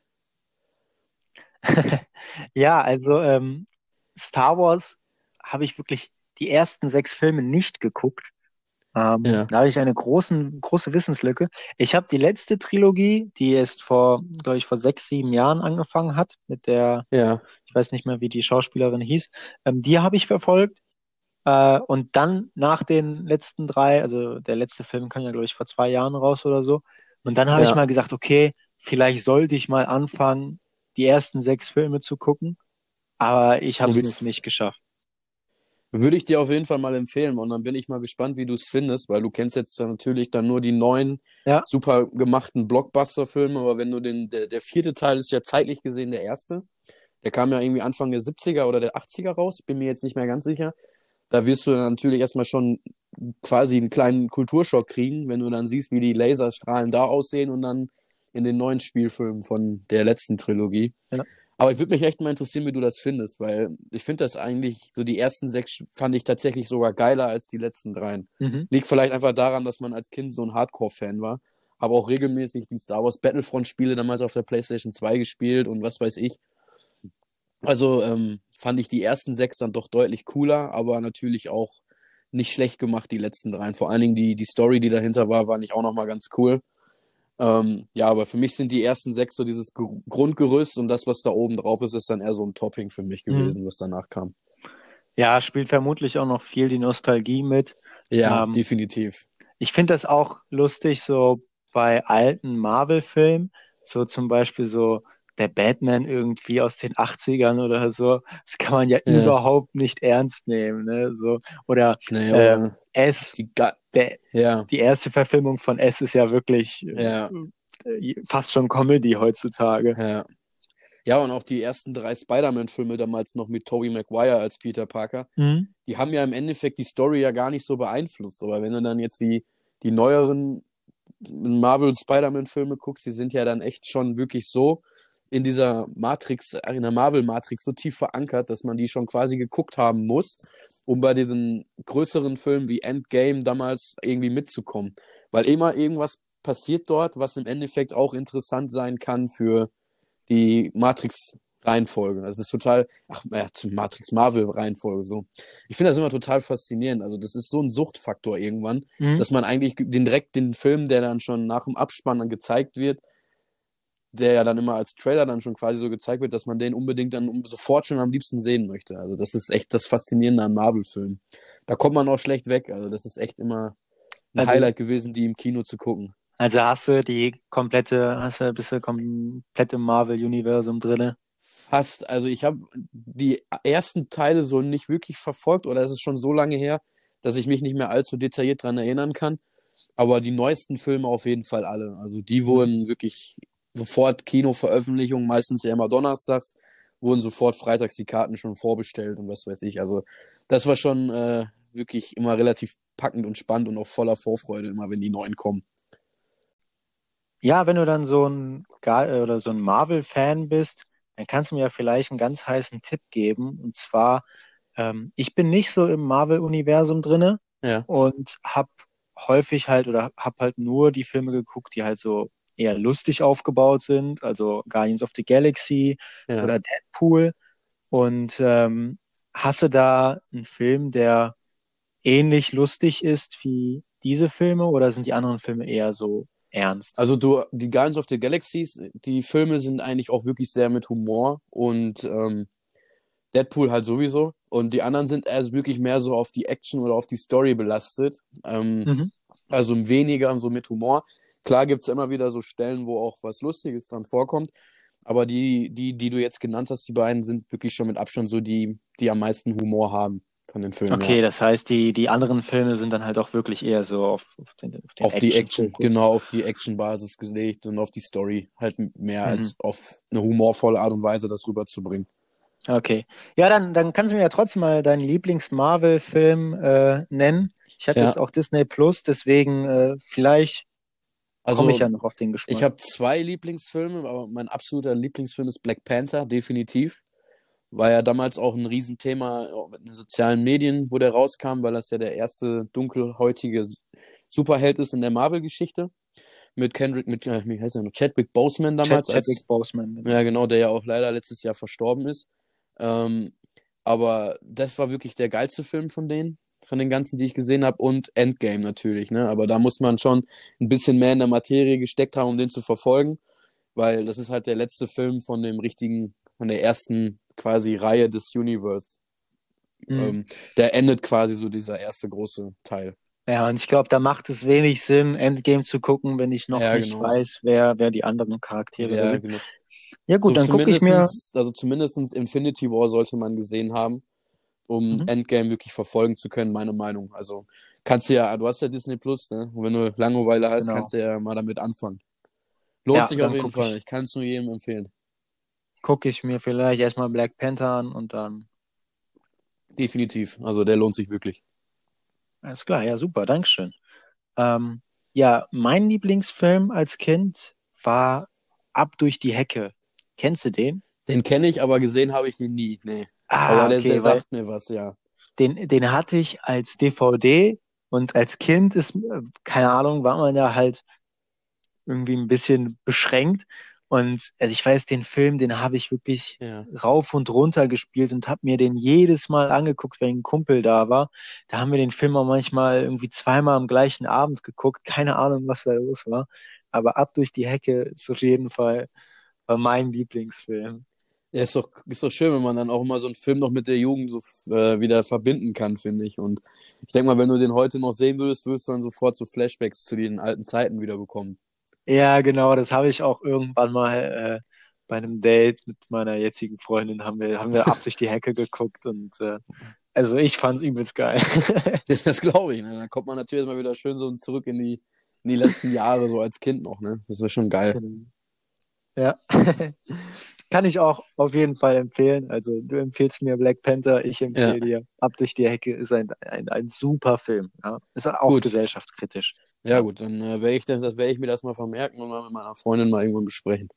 ja, also ähm, Star Wars habe ich wirklich die ersten sechs Filme nicht geguckt. Ähm, ja. Da habe ich eine großen, große Wissenslücke. Ich habe die letzte Trilogie, die erst vor, glaube ich, vor sechs, sieben Jahren angefangen hat, mit der, ja. ich weiß nicht mehr, wie die Schauspielerin hieß, ähm, die habe ich verfolgt. Äh, und dann nach den letzten drei, also der letzte Film kam ja, glaube ich, vor zwei Jahren raus oder so. Und dann habe ja. ich mal gesagt, okay, vielleicht sollte ich mal anfangen, die ersten sechs Filme zu gucken. Aber ich habe es nicht geschafft. Würde ich dir auf jeden Fall mal empfehlen und dann bin ich mal gespannt, wie du es findest, weil du kennst jetzt natürlich dann nur die neuen ja. super gemachten Blockbuster-Filme, aber wenn du den, der, der vierte Teil ist ja zeitlich gesehen der erste. Der kam ja irgendwie Anfang der 70er oder der 80er raus, bin mir jetzt nicht mehr ganz sicher. Da wirst du natürlich erstmal schon quasi einen kleinen Kulturschock kriegen, wenn du dann siehst, wie die Laserstrahlen da aussehen und dann in den neuen Spielfilmen von der letzten Trilogie. Ja. Aber ich würde mich echt mal interessieren, wie du das findest, weil ich finde das eigentlich, so die ersten sechs fand ich tatsächlich sogar geiler als die letzten dreien. Mhm. Liegt vielleicht einfach daran, dass man als Kind so ein Hardcore-Fan war. Habe auch regelmäßig die Star Wars Battlefront-Spiele damals auf der PlayStation 2 gespielt und was weiß ich. Also ähm, fand ich die ersten sechs dann doch deutlich cooler, aber natürlich auch nicht schlecht gemacht, die letzten dreien. Vor allen Dingen die, die Story, die dahinter war, war nicht auch nochmal ganz cool. Ähm, ja, aber für mich sind die ersten sechs so dieses Grundgerüst und das, was da oben drauf ist, ist dann eher so ein Topping für mich mhm. gewesen, mhm. was danach kam. Ja, spielt vermutlich auch noch viel die Nostalgie mit. Ja, ähm, definitiv. Ich finde das auch lustig, so bei alten Marvel-Filmen, so zum Beispiel so der Batman irgendwie aus den 80ern oder so, das kann man ja, ja. überhaupt nicht ernst nehmen. Ne? So, oder naja, äh, S, die, der, ja. die erste Verfilmung von S ist ja wirklich ja. Äh, fast schon Comedy heutzutage. Ja. Ja, und auch die ersten drei Spider-Man-Filme damals noch mit Tobey Maguire als Peter Parker, mhm. die haben ja im Endeffekt die Story ja gar nicht so beeinflusst. Aber wenn du dann jetzt die, die neueren Marvel Spider-Man-Filme guckst, die sind ja dann echt schon wirklich so in dieser Matrix, in der Marvel-Matrix so tief verankert, dass man die schon quasi geguckt haben muss, um bei diesen größeren Filmen wie Endgame damals irgendwie mitzukommen. Weil immer irgendwas passiert dort, was im Endeffekt auch interessant sein kann für die Matrix-Reihenfolge. Das ist total, ach, ja, Matrix-Marvel-Reihenfolge so. Ich finde das immer total faszinierend. Also, das ist so ein Suchtfaktor irgendwann, mhm. dass man eigentlich den direkt den Film, der dann schon nach dem Abspann dann gezeigt wird, der ja dann immer als Trailer dann schon quasi so gezeigt wird, dass man den unbedingt dann sofort schon am liebsten sehen möchte. Also das ist echt das Faszinierende an Marvel-Filmen. Da kommt man auch schlecht weg. Also das ist echt immer ein also, Highlight gewesen, die im Kino zu gucken. Also hast du die komplette, hast du bist du komplett im Marvel-Universum drinne? Fast. Also ich habe die ersten Teile so nicht wirklich verfolgt oder es ist schon so lange her, dass ich mich nicht mehr allzu detailliert dran erinnern kann. Aber die neuesten Filme auf jeden Fall alle. Also die wurden wirklich sofort Kinoveröffentlichung, meistens ja immer donnerstags, wurden sofort freitags die Karten schon vorbestellt und was weiß ich. Also das war schon äh, wirklich immer relativ packend und spannend und auch voller Vorfreude, immer wenn die neuen kommen. Ja, wenn du dann so ein oder so ein Marvel-Fan bist, dann kannst du mir ja vielleicht einen ganz heißen Tipp geben. Und zwar, ähm, ich bin nicht so im Marvel-Universum drinne ja. und habe häufig halt oder habe halt nur die Filme geguckt, die halt so eher lustig aufgebaut sind, also Guardians of the Galaxy ja. oder Deadpool. Und ähm, hast du da einen Film, der ähnlich lustig ist wie diese Filme oder sind die anderen Filme eher so ernst. Also du, die Guardians of the Galaxies, die Filme sind eigentlich auch wirklich sehr mit Humor und ähm, Deadpool halt sowieso. Und die anderen sind also wirklich mehr so auf die Action oder auf die Story belastet. Ähm, mhm. Also weniger so mit Humor. Klar gibt es immer wieder so Stellen, wo auch was Lustiges dran vorkommt. Aber die, die, die du jetzt genannt hast, die beiden sind wirklich schon mit Abstand so die, die am meisten Humor haben von den Filmen. Okay, ja. das heißt, die, die anderen Filme sind dann halt auch wirklich eher so auf, auf, den, auf, den auf Action die Action, genau, auf die Action-Basis gelegt und auf die Story halt mehr mhm. als auf eine humorvolle Art und Weise das rüberzubringen. Okay. Ja, dann, dann kannst du mir ja trotzdem mal deinen Lieblings-Marvel-Film äh, nennen. Ich habe ja. jetzt auch Disney Plus, deswegen äh, vielleicht also, komme ich ja noch auf den Geschmack. Ich habe zwei Lieblingsfilme, aber mein absoluter Lieblingsfilm ist Black Panther, definitiv. War ja damals auch ein Riesenthema mit den sozialen Medien, wo der rauskam, weil das ja der erste dunkelhäutige Superheld ist in der Marvel-Geschichte. Mit Kendrick, mit, äh, wie heißt er noch? Chadwick Boseman damals. Chad, Chadwick als, Boseman. Genau. Ja, genau, der ja auch leider letztes Jahr verstorben ist. Ähm, aber das war wirklich der geilste Film von denen, von den ganzen, die ich gesehen habe. Und Endgame natürlich, ne? Aber da muss man schon ein bisschen mehr in der Materie gesteckt haben, um den zu verfolgen. Weil das ist halt der letzte Film von dem richtigen, von der ersten quasi Reihe des Universe. Mhm. Ähm, der endet quasi so dieser erste große Teil. Ja, und ich glaube, da macht es wenig Sinn, Endgame zu gucken, wenn ich noch ja, nicht genau. weiß, wer, wer die anderen Charaktere ja, sind. Genau. Ja gut, so dann gucke ich mir. Also zumindest Infinity War sollte man gesehen haben, um mhm. Endgame wirklich verfolgen zu können, meine Meinung. Also kannst du ja, du hast ja Disney Plus, ne? Und wenn du Langeweile hast, genau. kannst du ja mal damit anfangen. Lohnt ja, sich auf jeden Fall. Ich, ich kann es nur jedem empfehlen gucke ich mir vielleicht erstmal Black Panther an und dann. Definitiv. Also der lohnt sich wirklich. Alles klar, ja, super, Dankeschön. Ähm, ja, mein Lieblingsfilm als Kind war Ab durch die Hecke. Kennst du den? Den kenne ich, aber gesehen habe ich ihn nie. Nee. Ah, aber der, okay, der sagt mir was, ja. Den, den hatte ich als DVD und als Kind ist, äh, keine Ahnung, war man ja halt irgendwie ein bisschen beschränkt und also ich weiß, den Film, den habe ich wirklich ja. rauf und runter gespielt und habe mir den jedes Mal angeguckt, wenn ein Kumpel da war. Da haben wir den Film auch manchmal irgendwie zweimal am gleichen Abend geguckt. Keine Ahnung, was da los war. Aber ab durch die Hecke ist auf jeden Fall mein Lieblingsfilm. Ja, ist doch, ist doch schön, wenn man dann auch mal so einen Film noch mit der Jugend so äh, wieder verbinden kann, finde ich. Und ich denke mal, wenn du den heute noch sehen würdest, würdest du dann sofort so Flashbacks zu den alten Zeiten wieder bekommen. Ja, genau, das habe ich auch irgendwann mal äh, bei einem Date mit meiner jetzigen Freundin haben wir, haben wir ab durch die Hecke geguckt und äh, also ich fand es übelst geil. das glaube ich, ne? Dann kommt man natürlich mal wieder schön so zurück in die, in die letzten Jahre, so als Kind noch, ne? Das war schon geil. Ja. Kann ich auch auf jeden Fall empfehlen. Also du empfiehlst mir Black Panther, ich empfehle Ja. dir Ab durch die Hecke ist ein, ein, ein super Film. Ja. Ist auch Gut. gesellschaftskritisch. Ja, gut, dann äh, werde ich, das, das werde ich mir das mal vermerken und mal mit meiner Freundin mal irgendwann besprechen.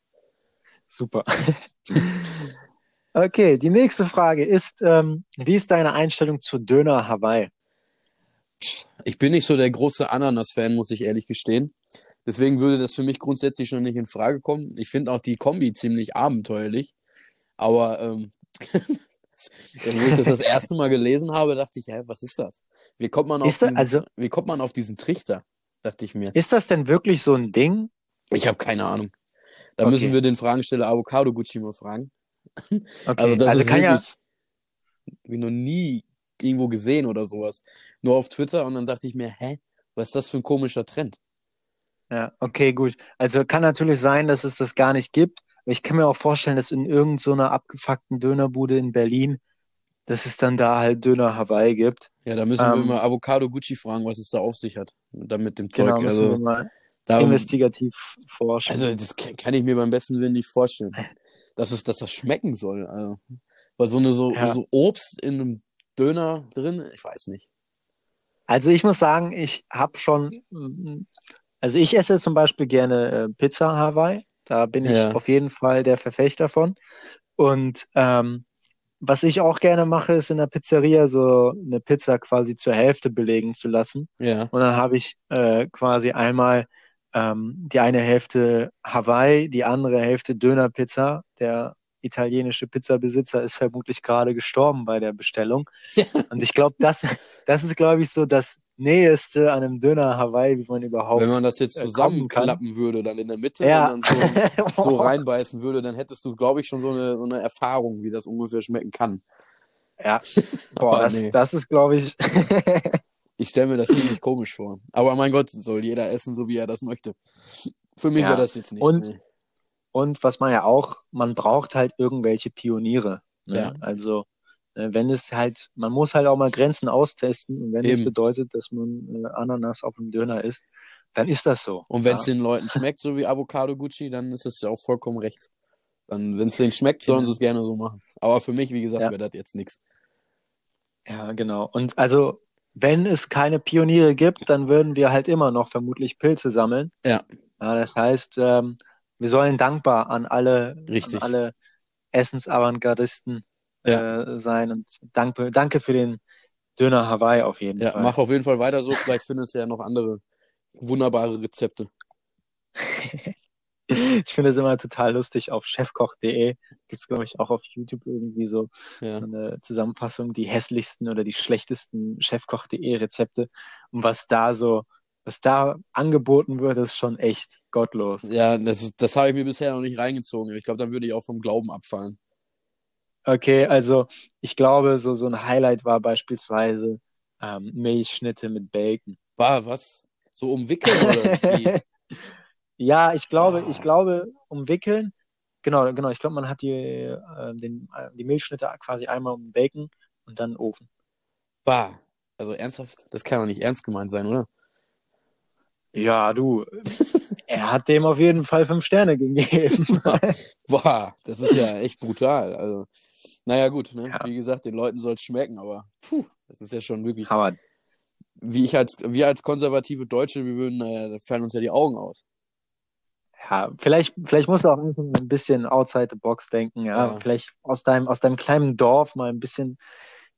Super. okay, die nächste Frage ist, ähm, wie ist deine Einstellung zu Döner Hawaii? Ich bin nicht so der große Ananas-Fan, muss ich ehrlich gestehen. Deswegen würde das für mich grundsätzlich schon nicht in Frage kommen. Ich finde auch die Kombi ziemlich abenteuerlich. Aber ähm, wo ich das das erste Mal gelesen habe, dachte ich, hä, was ist das? Wie kommt man auf, Ist diesen, also- wie kommt man auf diesen Trichter? Dachte ich mir. Ist das denn wirklich so ein Ding? Ich habe keine Ahnung. Da Okay. müssen wir den Fragensteller Avocado Gucci mal fragen. Okay, Also das also ist kann ja, wirklich wie noch nie irgendwo gesehen oder sowas. Nur auf Twitter und dann dachte ich mir, hä, was ist das für ein komischer Trend? Ja, okay, gut. Also kann natürlich sein, dass es das gar nicht gibt. Aber ich kann mir auch vorstellen, dass in irgendeiner so abgefuckten Dönerbude in Berlin, dass es dann da halt Döner Hawaii gibt. Ja, da müssen wir Ähm, mal Avocado Gucci fragen, was es da auf sich hat. Dann mit dem Zeug. Genau, müssen wir also, mal da, investigativ forschen. also das kann ich mir beim besten Willen nicht vorstellen. Dass es, dass das schmecken soll. Also, weil so eine so, Ja. so Obst in einem Döner drin, ich weiß nicht. Also ich muss sagen, ich habe schon, also ich esse zum Beispiel gerne äh, Pizza Hawaii. Da bin ich Ja. auf jeden Fall der Verfechter von. Und ähm, was ich auch gerne mache, ist in der Pizzeria so eine Pizza quasi zur Hälfte belegen zu lassen. Ja, Und dann habe ich äh, quasi einmal ähm, die eine Hälfte Hawaii, die andere Hälfte Dönerpizza. Der italienische Pizzabesitzer ist vermutlich gerade gestorben bei der Bestellung. Und ich glaube, das, das ist, glaube ich, so das Näheste an einem Döner Hawaii, wie man überhaupt. wenn man das jetzt äh, zusammenklappen würde, dann in der Mitte Ja. und dann so, so reinbeißen würde, dann hättest du, glaube ich, schon so eine, so eine Erfahrung, wie das ungefähr schmecken kann. Ja, boah, das, nee. das ist, glaube ich, Ich stelle mir das ziemlich komisch vor. Aber mein Gott, soll jeder essen, so wie er das möchte. Für mich Ja. wäre das jetzt nichts. Und- nee. Und was man ja auch, man braucht halt irgendwelche Pioniere. Ne? Ja. Also wenn es halt, man muss halt auch mal Grenzen austesten und wenn es Eben. bedeutet, dass man äh, Ananas auf dem Döner isst, dann ist das so. Und wenn es ja. den Leuten schmeckt, so wie Avocado Gucci, dann ist es ja auch vollkommen recht. Dann, wenn es denen schmeckt, sollen Genau. sie es gerne so machen. Aber für mich, wie gesagt, Ja. wäre das jetzt nichts. ja, genau. Und also wenn es keine Pioniere gibt, dann würden wir halt immer noch vermutlich Pilze sammeln. Ja. Ja, das heißt, ähm, wir sollen dankbar an alle, Richtig. an alle Essensavantgardisten Ja. äh, sein und danke, danke für den Döner Hawaii auf jeden Ja, Fall. mach auf jeden Fall weiter so. Vielleicht findest du ja noch andere wunderbare Rezepte. Ich finde es immer total lustig. Auf chefkoch.de gibt es, glaube ich, auch auf YouTube irgendwie so, Ja. so eine Zusammenfassung, die hässlichsten oder die schlechtesten chefkoch.de Rezepte. Und was da so, was da angeboten wird, ist schon echt gottlos. Ja, das, das habe ich mir bisher noch nicht reingezogen. Ich glaube, dann würde ich auch vom Glauben abfallen. Okay, also ich glaube, so, so ein Highlight war beispielsweise ähm, Milchschnitte mit Bacon. War was? So umwickeln oder wie? Ja, ich glaube, Ah. ich glaube, umwickeln. Genau, genau. Ich glaube, man hat die, äh, den, äh, die Milchschnitte quasi einmal um Bacon und dann Ofen. Bah. Also ernsthaft? Das kann doch nicht ernst gemeint sein, oder? Ja, du, er hat dem auf jeden Fall fünf Sterne gegeben. Boah, das ist ja echt brutal. Also, naja, gut, ne? Ja. Wie gesagt, den Leuten soll es schmecken, aber puh, das ist ja schon wirklich. Aber Wie ich als, wir als konservative Deutsche, wir würden, äh, fallen uns ja die Augen aus. ja, vielleicht, vielleicht musst du auch ein bisschen outside the box denken, ja. Ja. Vielleicht aus deinem, aus deinem kleinen Dorf mal ein bisschen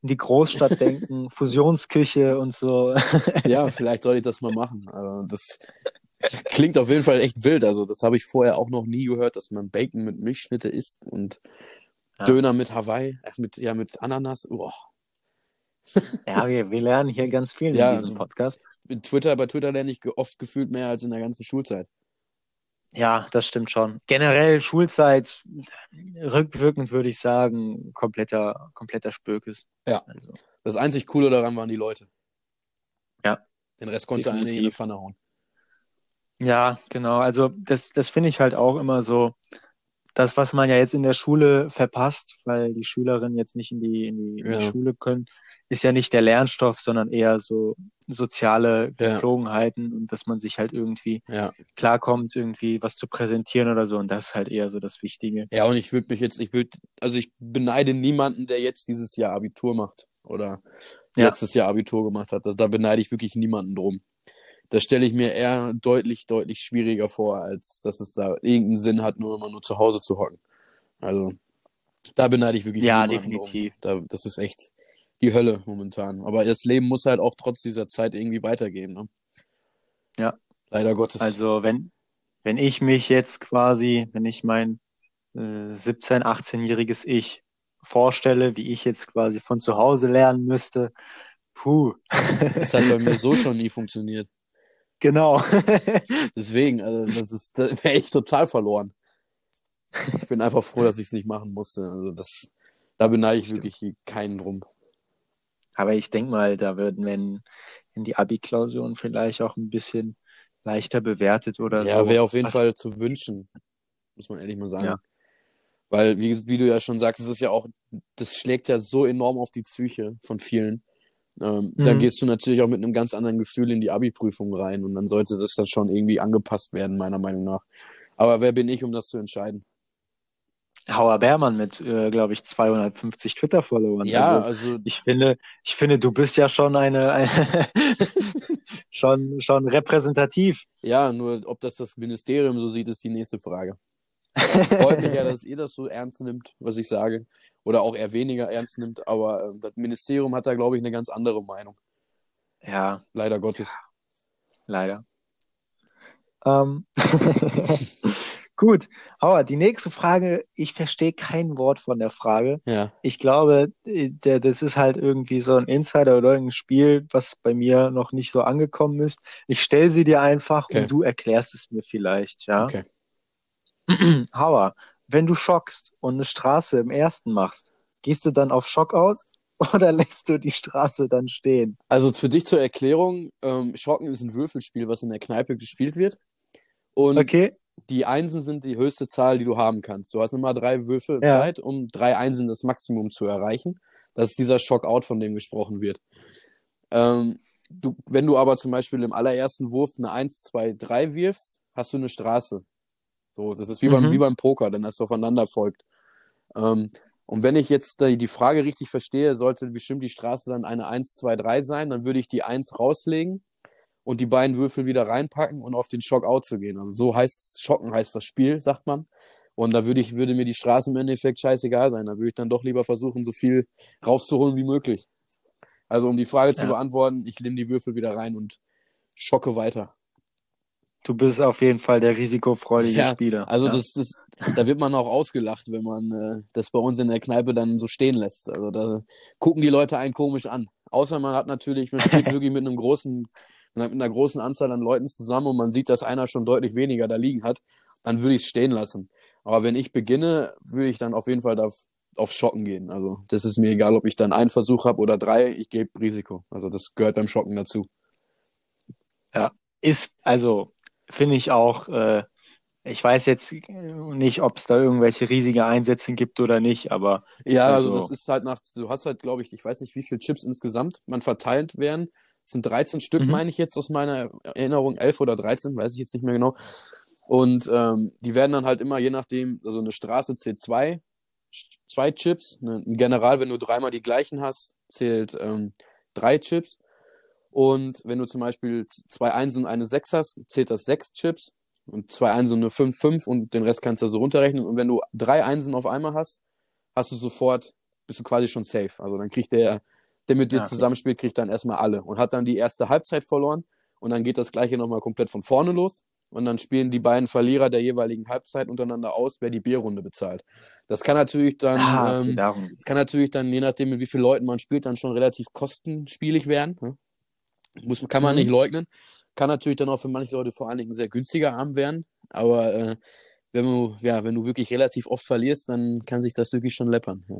in die Großstadt denken, Fusionsküche und so. Ja, vielleicht soll ich das mal machen. Also, das klingt auf jeden Fall echt wild. Also, das habe ich vorher auch noch nie gehört, dass man Bacon mit Milchschnitte isst und Ja. Döner mit Hawaii, ach, mit, ja, mit Ananas. Oh. Ja, wir, wir lernen hier ganz viel Ja, in diesem Podcast. Mit Twitter, bei Twitter lerne ich oft gefühlt mehr als in der ganzen Schulzeit. Ja, das stimmt schon. Generell Schulzeit, rückwirkend würde ich sagen, kompletter, kompletter Spökes. Ja. Also, Das einzig Coole daran waren die Leute. Ja. Den Rest konntest du eine in die. Pfanne hauen. ja, genau. Also das, das finde ich halt auch immer so, das, was man ja jetzt in der Schule verpasst, weil die Schülerinnen jetzt nicht in die, in die, in die Ja. Schule können, ist ja nicht der Lernstoff, sondern eher so soziale Ja. Gepflogenheiten und dass man sich halt irgendwie Ja. klarkommt, irgendwie was zu präsentieren oder so. Und das ist halt eher so das Wichtige. Ja, und ich würde mich jetzt, ich würde, also ich beneide niemanden, der jetzt dieses Jahr Abitur macht oder Ja. letztes Jahr Abitur gemacht hat. Da, da beneide ich wirklich niemanden drum. Das stelle ich mir eher deutlich, deutlich schwieriger vor, als dass es da irgendeinen Sinn hat, nur immer nur zu Hause zu hocken. Also da beneide ich wirklich Ja, definitiv. Da, das ist echt die Hölle momentan. Aber das Leben muss halt auch trotz dieser Zeit irgendwie weitergehen. Ne? Ja. Leider Gottes. Also wenn, wenn ich mich jetzt quasi, wenn ich mein äh, 17-, 18-jähriges Ich vorstelle, wie ich jetzt quasi von zu Hause lernen müsste, puh, Das hat bei mir so schon nie funktioniert. Genau. Deswegen, also das ist, das wäre ich total verloren. Ich bin einfach froh, dass ich es nicht machen musste. Also das, da beneide ich Stimmt. wirklich keinen drum. Aber ich denke mal, da würden, wenn in die Abi-Klausuren vielleicht auch ein bisschen leichter bewertet oder Ja, so. wäre auf jeden Was- Fall zu wünschen, muss man ehrlich mal sagen. Ja. Weil, wie, wie du ja schon sagst, es ist ja auch, das schlägt ja so enorm auf die Psyche von vielen. Ähm, Dann Mhm. gehst du natürlich auch mit einem ganz anderen Gefühl in die Abi-Prüfung rein und dann sollte das dann schon irgendwie angepasst werden, meiner Meinung nach. Aber wer bin ich, um das zu entscheiden? Hauer Bärmann mit, äh, glaube ich, 250 Twitter-Followern. Ja, Also, also ich finde, ich finde, du bist ja schon eine, eine schon, schon repräsentativ. Ja, nur ob das das Ministerium so sieht, ist die nächste Frage. Freut mich ja, dass ihr das so ernst nimmt, was ich sage. Oder auch eher weniger ernst nimmt. Aber ähm, das Ministerium hat da, glaube ich, eine ganz andere Meinung. Ja, Leider Gottes. leider. Ähm, gut, Hauer, die nächste Frage, ich verstehe kein Wort von der Frage. Ja. Ich glaube, äh, der, das ist halt irgendwie so ein Insider oder ein Spiel, was bei mir noch nicht so angekommen ist. Ich stelle sie dir einfach Okay. und du erklärst es mir vielleicht, ja? Okay. Hauer, wenn du schockst und eine Straße im ersten machst, gehst du dann auf Schockout oder lässt du die Straße dann stehen? Also für dich zur Erklärung, ähm, Schocken ist ein Würfelspiel, was in der Kneipe gespielt wird. Und Okay? die Einsen sind die höchste Zahl, die du haben kannst. Du hast immer drei Würfel Ja. Zeit, um drei Einsen das Maximum zu erreichen. Das ist dieser Shockout, von dem gesprochen wird. Ähm, du, wenn du aber zum Beispiel im allerersten Wurf eine 1, 2, 3 wirfst, hast du eine Straße. So, das ist wie, beim, Mhm. wie beim Poker, denn das aufeinander folgt. Ähm, und wenn ich jetzt die die Frage richtig verstehe, sollte bestimmt die Straße dann eine 1, 2, 3 sein, dann würde ich die 1 rauslegen und die beiden Würfel wieder reinpacken und auf den Shockout zu gehen. Also so heißt Schocken heißt das Spiel, sagt man. Und da würde ich, würde mir die Straße im Endeffekt scheißegal sein. Da würde ich dann doch lieber versuchen, so viel rauszuholen wie möglich. Also um die Frage zu Ja. beantworten, ich nehme die Würfel wieder rein und schocke weiter. Du bist auf jeden Fall der risikofreudige Ja, Spieler. Also ja. das, das, da wird man auch ausgelacht, wenn man äh, das bei uns in der Kneipe dann so stehen lässt. Also da gucken die Leute einen komisch an. Außer man hat natürlich, man spielt wirklich mit einem großen, mit einer großen Anzahl an Leuten zusammen und man sieht, dass einer schon deutlich weniger da liegen hat, dann würde ich es stehen lassen. Aber wenn ich beginne, würde ich dann auf jeden Fall da auf Schocken gehen. Also das ist mir egal, ob ich dann einen Versuch habe oder drei, ich gebe Risiko. Also das gehört beim Schocken dazu. Ist, also, finde ich auch, äh, ich weiß jetzt nicht, ob es da irgendwelche riesige Einsätze gibt oder nicht, aber Ja, also, Also- das ist halt nach, du hast halt, glaube ich, ich weiß nicht, wie viele Chips insgesamt man verteilt werden. Es sind 13 Stück, Mhm. meine ich jetzt aus meiner Erinnerung, 11 oder 13, weiß ich jetzt nicht mehr genau. Und ähm, die werden dann halt immer, je nachdem, also eine Straße zählt zwei, zwei Chips. Ne, Ein General, wenn du dreimal die gleichen hast, zählt ähm, drei Chips. Und wenn du zum Beispiel zwei Einsen und eine Sechs hast, zählt das sechs Chips. Und zwei Einsen und eine fünf, fünf und den Rest kannst du so runterrechnen. Und wenn du drei Einsen auf einmal hast, hast du sofort, bist du quasi schon safe. Also dann kriegt der, der mit dir okay. zusammenspielt, kriegt dann erstmal alle und hat dann die erste Halbzeit verloren. Und dann geht das gleiche nochmal komplett von vorne los. Und dann spielen die beiden Verlierer der jeweiligen Halbzeit untereinander aus, wer die B-Runde bezahlt. Das kann natürlich dann, ah, okay, ähm, das kann natürlich dann, je nachdem, mit wie vielen Leuten man spielt, dann schon relativ kostenspielig werden. Muss, kann man Mhm. nicht leugnen. Kann natürlich dann auch für manche Leute vor allen Dingen ein sehr günstiger Abend werden. Aber äh, wenn du, ja, wenn du wirklich relativ oft verlierst, dann kann sich das wirklich schon läppern. Ja.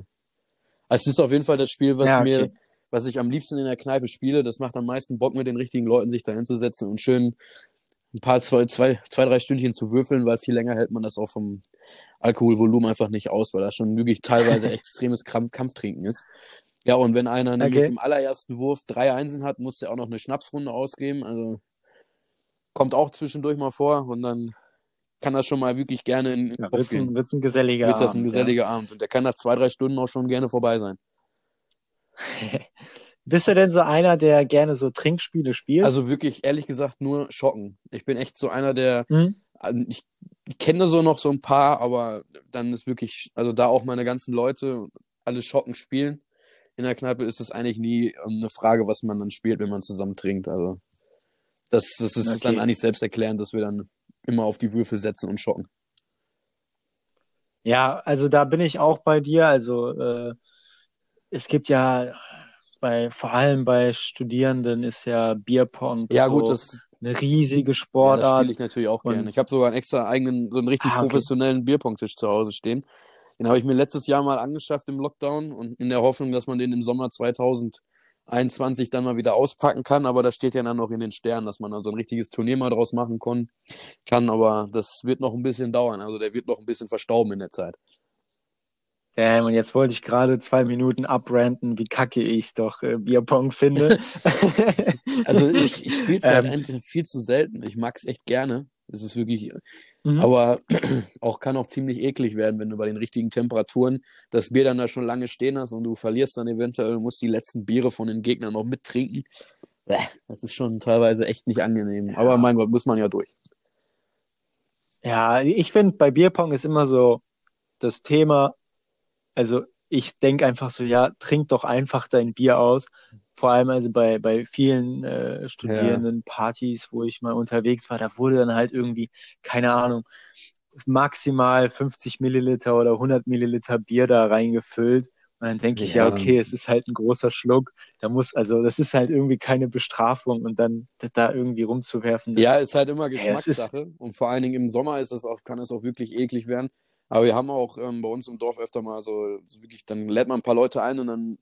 Also es ist auf jeden Fall das Spiel, was Ja, mir, okay. was ich am liebsten in der Kneipe spiele. Das macht am meisten Bock, mit den richtigen Leuten sich da hinzusetzen und schön ein paar, zwei, zwei, zwei, drei Stündchen zu würfeln, weil viel länger hält man das auch vom Alkoholvolumen einfach nicht aus, weil das schon wirklich teilweise extremes Kampf, Kampftrinken ist. Ja, und wenn einer nämlich im allerersten Wurf drei Einsen hat, muss der auch noch eine Schnapsrunde ausgeben. Also kommt auch zwischendurch mal vor und dann kann das schon mal wirklich gerne in, in ja, Kopf gehen. Wird ein geselliger Abend. Wird das ein geselliger ja. Abend. Und der kann nach zwei, drei Stunden auch schon gerne vorbei sein. Bist du denn so einer, der gerne so Trinkspiele spielt? Also wirklich, ehrlich gesagt, nur schocken. Ich bin echt so einer, der. Hm? Ich, ich kenne so noch so ein paar, aber dann ist wirklich, also da auch meine ganzen Leute alle schocken spielen. In der Kneipe ist es eigentlich nie ähm, eine Frage, was man dann spielt, wenn man zusammen trinkt. Also das, das ist okay. dann eigentlich selbst erklärend, dass wir dann immer auf die Würfel setzen und schocken. Ja, also da bin ich auch bei dir. Also äh, es gibt ja bei vor allem bei Studierenden ist ja Bierpong ja, so gut, das, eine riesige Sportart. Ja, das spiele ich natürlich auch gerne. Ich habe sogar einen extra eigenen, so einen richtig ah, okay. professionellen Bierpongtisch zu Hause stehen. Den habe ich mir letztes Jahr mal angeschafft im Lockdown und in der Hoffnung, dass man den im Sommer 2000 21 dann mal wieder auspacken kann, aber das steht ja dann noch in den Sternen, dass man dann so ein richtiges Turnier mal draus machen kann. kann, aber das wird noch ein bisschen dauern, also der wird noch ein bisschen verstauben in der Zeit. Damn, und jetzt wollte ich gerade zwei Minuten abranten, wie kacke ich doch äh, Bierpong finde. also ich, ich spiele es halt ähm, viel zu selten. Ich mag es echt gerne. Es ist wirklich, mhm. aber auch kann auch ziemlich eklig werden, wenn du bei den richtigen Temperaturen das Bier dann da schon lange stehen hast und du verlierst dann eventuell, musst die letzten Biere von den Gegnern noch mittrinken. Das ist schon teilweise echt nicht angenehm. Ja. Aber mein Gott, muss man ja durch. Ja, ich finde, bei Bierpong ist immer so das Thema, also ich denke einfach so, ja, trink doch einfach dein Bier aus vor allem also bei, bei vielen äh, Studierendenpartys, ja. wo ich mal unterwegs war, da wurde dann halt irgendwie, keine Ahnung, maximal 50 Milliliter oder 100 Milliliter Bier da reingefüllt. Und dann denke ich, ja. ja, okay, es ist halt ein großer Schluck. Da muss, also das ist halt irgendwie keine Bestrafung und dann da irgendwie rumzuwerfen. Das, ja, ist halt immer Geschmackssache. Ist, und vor allen Dingen im Sommer ist das auch, kann es auch wirklich eklig werden. Aber wir haben auch ähm, bei uns im Dorf öfter mal so, so wirklich, dann lädt man ein paar Leute ein und dann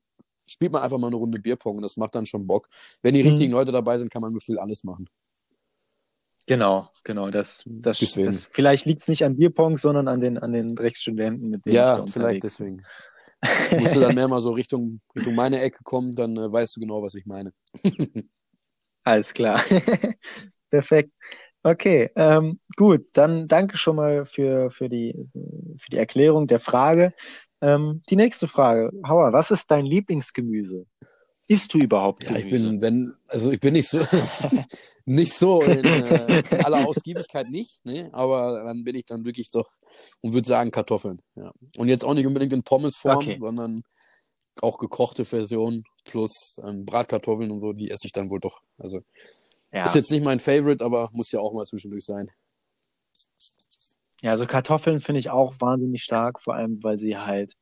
spielt man einfach mal eine Runde Bierpong. Das macht dann schon Bock. Wenn die mhm. richtigen Leute dabei sind, kann man gefühlt alles machen. Genau, genau. Das, das, das vielleicht liegt es nicht an Bierpong, sondern an den, an den Rechtsstudenten, mit denen ja, ich da vielleicht deswegen. Musst du dann mehr mal so Richtung, Richtung meine Ecke kommen, dann äh, weißt du genau, was ich meine. Alles klar. Perfekt. Okay, ähm, gut, dann danke schon mal für, für, die, für die Erklärung der Frage. Ähm, die nächste Frage. Hauer, was ist dein Lieblingsgemüse? Isst du überhaupt Gemüse? Ja, ich bin, wenn, also ich bin nicht so, nicht so in, äh, in, aller Ausgiebigkeit nicht, ne? aber dann bin ich dann wirklich doch und würde sagen Kartoffeln. Ja. Und jetzt auch nicht unbedingt in Pommesform, okay. sondern auch gekochte Version plus ähm, Bratkartoffeln und so, die esse ich dann wohl doch. Also ja. ist jetzt nicht mein Favorite, aber muss ja auch mal zwischendurch sein. Ja, also Kartoffeln finde ich auch wahnsinnig stark, vor allem weil sie halt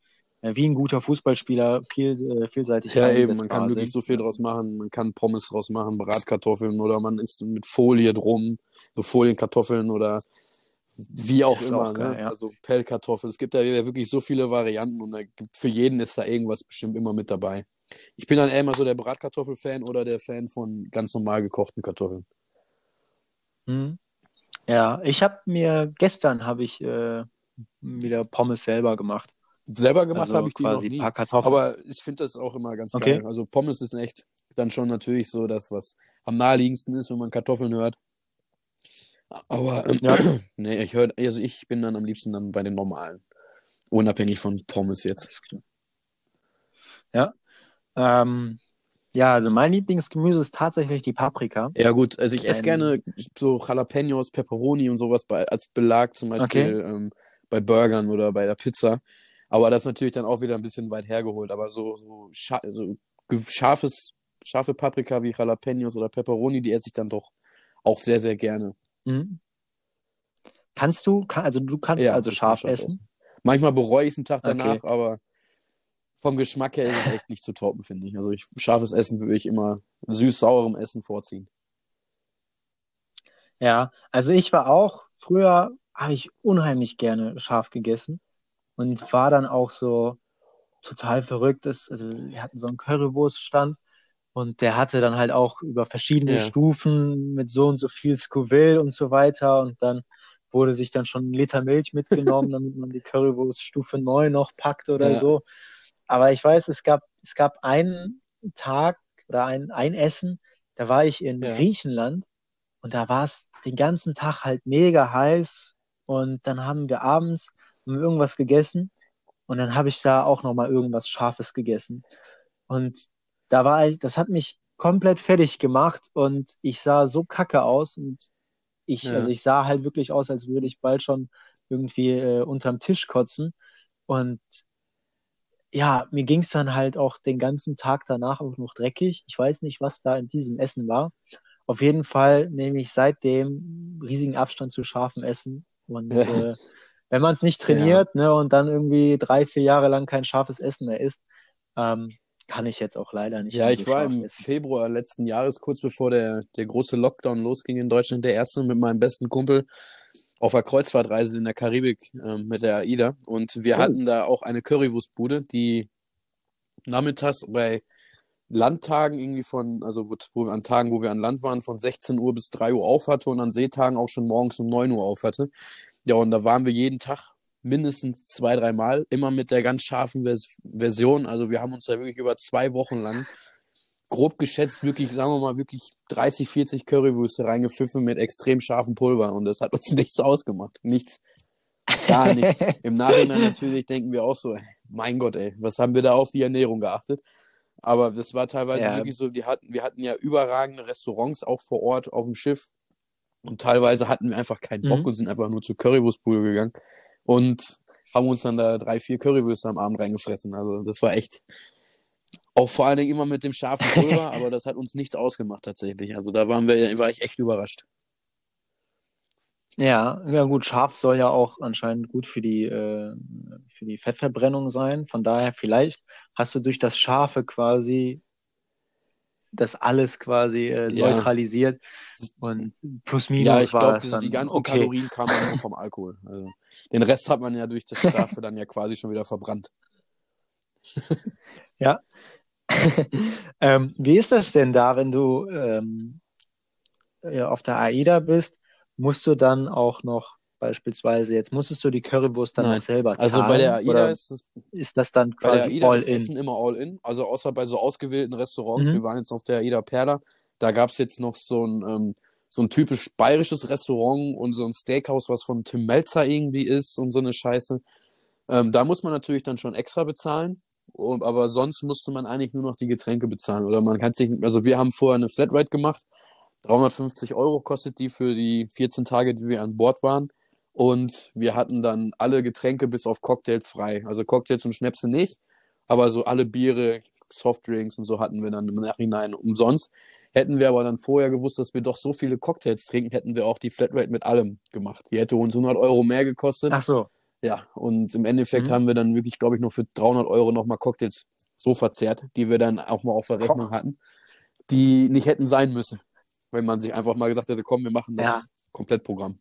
äh, wie ein guter Fußballspieler viel, äh, vielseitig Ja, eben, man kann wirklich so viel draus machen. Man kann Pommes draus machen, Bratkartoffeln oder man isst mit Folie drum, so Folienkartoffeln oder wie auch immer. Auch geil, ne? ja. Also Pellkartoffeln. Es gibt ja wirklich so viele Varianten und für jeden ist da irgendwas bestimmt immer mit dabei. Ich bin dann eher immer so der Bratkartoffel-Fan oder der Fan von ganz normal gekochten Kartoffeln. Hm. Ja, ich habe mir gestern habe ich äh, wieder Pommes selber gemacht. Selber gemacht also habe ich die noch nie. Aber ich finde das auch immer ganz okay. geil. Also Pommes ist echt dann schon natürlich so das, was am naheliegendsten ist, wenn man Kartoffeln hört. Aber ähm, ja. nee, ich höre, also ich bin dann am liebsten dann bei den normalen. Unabhängig von Pommes jetzt. Ja. Ähm, ja, also mein Lieblingsgemüse ist tatsächlich die Paprika. Ja, gut, also ich esse gerne so Jalapenos, Pepperoni und sowas bei, als Belag, zum Beispiel okay. ähm, bei Burgern oder bei der Pizza. Aber das ist natürlich dann auch wieder ein bisschen weit hergeholt. Aber so, so, scha so scharfes, scharfe Paprika wie Jalapenos oder Pepperoni, die esse ich dann doch auch sehr, sehr gerne. Mhm. Kannst du, also du kannst ja, also scharf, scharf essen? essen? Manchmal bereue ich es einen Tag danach, okay. aber vom Geschmack her ist es echt nicht zu toppen, finde ich. Also ich, scharfes Essen würde ich immer süß-saurem Essen vorziehen. Ja, also ich war auch, früher habe ich unheimlich gerne scharf gegessen und war dann auch so total verrückt. Also wir hatten so einen Currywurststand und der hatte dann halt auch über verschiedene ja. Stufen mit so und so viel Scoville und so weiter und dann wurde sich dann schon ein Liter Milch mitgenommen, damit man die Currywurst Stufe 9 noch packt oder ja. so. Aber ich weiß, es gab, es gab einen Tag oder ein, ein Essen, da war ich in Ja. Griechenland und da war es den ganzen Tag halt mega heiß und dann haben wir abends haben wir irgendwas gegessen und dann habe ich da auch nochmal irgendwas Scharfes gegessen. Und da war ich, das hat mich komplett fertig gemacht und ich sah so kacke aus und ich, Ja. also ich sah halt wirklich aus, als würde ich bald schon irgendwie äh, unterm Tisch kotzen. Und ja, mir ging es dann halt auch den ganzen Tag danach auch noch dreckig. Ich weiß nicht, was da in diesem Essen war. Auf jeden Fall nehme ich seitdem riesigen Abstand zu scharfem Essen. Und Ja. äh, wenn man es nicht trainiert, ne, und dann irgendwie drei, vier Jahre lang kein scharfes Essen mehr isst, ähm, kann ich jetzt auch leider nicht Ja, ich so war im essen. Februar letzten Jahres, kurz bevor der, der große Lockdown losging in Deutschland, der erste mit meinem besten Kumpel auf einer Kreuzfahrtreise in der Karibik ähm, mit der AIDA. Und wir Oh. hatten da auch eine Currywurstbude, die nachmittags bei Landtagen irgendwie von, also wo, wo, an Tagen, wo wir an Land waren, von 16 Uhr bis 3 Uhr auf hatte und an Seetagen auch schon morgens um 9 Uhr auf hatte. Ja, und da waren wir jeden Tag mindestens zwei, dreimal, immer mit der ganz scharfen Vers Version. Also wir haben uns da wirklich über zwei Wochen lang grob geschätzt wirklich, sagen wir mal, wirklich 30, 40 Currywürste reingepfiffen mit extrem scharfem Pulver und das hat uns nichts ausgemacht. Nichts. Gar nicht. Im Nachhinein natürlich denken wir auch so, ey, mein Gott, ey, was haben wir da auf die Ernährung geachtet? Aber das war teilweise Ja. wirklich so, die hatten, wir hatten ja überragende Restaurants auch vor Ort auf dem Schiff und teilweise hatten wir einfach keinen Bock Mhm. und sind einfach nur zur Currywurstbude gegangen und haben uns dann da drei, vier Currywürste am Abend reingefressen. Also das war echt auch vor allen Dingen immer mit dem scharfen Pulver, aber das hat uns nichts ausgemacht tatsächlich. Also da waren wir, war ich echt überrascht. Ja, ja gut, scharf soll ja auch anscheinend gut für die, äh, für die Fettverbrennung sein. Von daher, vielleicht hast du durch das Scharfe quasi das alles quasi äh, Ja. neutralisiert und plus minus Ja, ich war glaube, es diese- dann die ganzen okay. Kalorien kamen ja nur vom Alkohol. Also, den Rest hat man ja durch das Scharfe dann ja quasi schon wieder verbrannt. ähm, wie ist das denn da, wenn du ähm, ja, auf der AIDA bist? Musst du dann auch noch beispielsweise, jetzt musstest du die Currywurst dann Nein. noch selber Also zahlen? bei der AIDA ist es ist das dann Bei der quasi AIDA all ist in? Essen immer all in. Also außer bei so ausgewählten Restaurants. Mhm. Wir waren jetzt auf der AIDA Perla. Da gab es jetzt noch so ein, ähm, so ein typisch bayerisches Restaurant und so ein Steakhouse, was von Tim Melzer irgendwie ist und so eine Scheiße. Ähm, da muss man natürlich dann schon extra bezahlen. Und, aber sonst musste man eigentlich nur noch die Getränke bezahlen. Oder man kann sich, also wir haben vorher eine Flatrate gemacht. 350 Euro kostet die für die 14 Tage, die wir an Bord waren. Und wir hatten dann alle Getränke bis auf Cocktails frei. Also Cocktails und Schnäpse nicht, aber so alle Biere, Softdrinks und so hatten wir dann im Nachhinein umsonst. Hätten wir aber dann vorher gewusst, dass wir doch so viele Cocktails trinken, hätten wir auch die Flatrate mit allem gemacht. Die hätte uns 100 Euro mehr gekostet. Ach so. Ja, und im Endeffekt Mhm. haben wir dann wirklich, glaube ich, noch für 300 Euro nochmal Cocktails so verzehrt, die wir dann auch mal auf der Rechnung hatten, die nicht hätten sein müssen, wenn man sich einfach mal gesagt hätte, komm, wir machen das Ja. Komplettprogramm.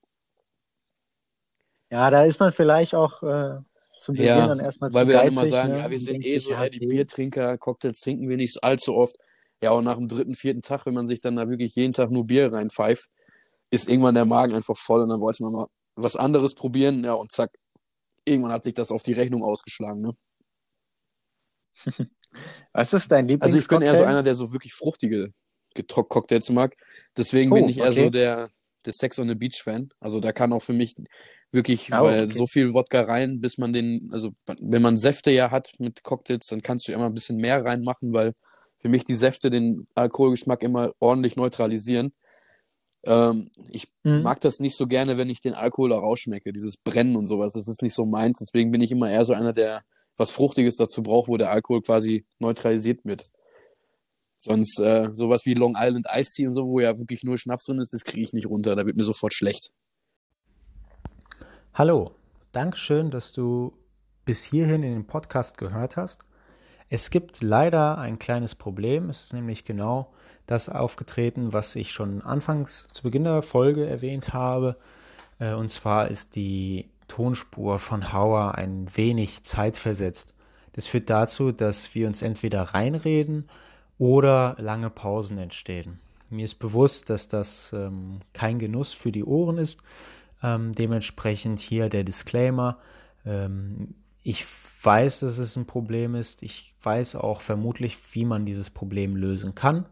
Ja, da ist man vielleicht auch äh, zu Beginn Ja, dann erstmal Weil zu wir dann geizig, immer sagen, ne? ja, wir sind eh so ja, die. Biertrinker, Cocktails trinken wir nicht allzu oft. Ja, und nach dem dritten, vierten Tag, wenn man sich dann da wirklich jeden Tag nur Bier reinpfeift, ist irgendwann der Magen einfach voll und dann wollte man mal was anderes probieren, ja, und zack, irgendwann hat sich das auf die Rechnung ausgeschlagen, ne? Was ist dein Also ich bin eher so Lieblingscocktail? einer, der so wirklich fruchtige Cocktails mag. Deswegen Oh, bin ich eher okay. so der, der Sex on the Beach Fan. Also da kann auch für mich wirklich Oh, okay. so viel Wodka rein, bis man den, also wenn man Säfte ja hat mit Cocktails, dann kannst du immer ein bisschen mehr reinmachen, weil für mich die Säfte den Alkoholgeschmack immer ordentlich neutralisieren. Ähm, ich Mhm. mag das nicht so gerne, wenn ich den Alkohol da rausschmecke, dieses Brennen und sowas. Das ist nicht so meins. Deswegen bin ich immer eher so einer, der was Fruchtiges dazu braucht, wo der Alkohol quasi neutralisiert wird. Sonst äh, sowas wie Long Island Ice Tea und so, wo ja wirklich nur Schnaps drin ist, das kriege ich nicht runter. Da wird mir sofort schlecht. Hallo, Dankeschön, dass du bis hierhin in den Podcast gehört hast. Es gibt leider ein kleines Problem. Es ist nämlich genau das aufgetreten, was ich schon anfangs zu Beginn der Folge erwähnt habe. Äh, Und zwar ist die Tonspur von Hauer ein wenig zeitversetzt. Das führt dazu, dass wir uns entweder reinreden oder lange Pausen entstehen. Mir ist bewusst, dass das ähm, kein Genuss für die Ohren ist. Ähm, dementsprechend hier der Disclaimer. Ähm, ich weiß, dass es ein Problem ist. Ich weiß auch vermutlich, wie man dieses Problem lösen kann.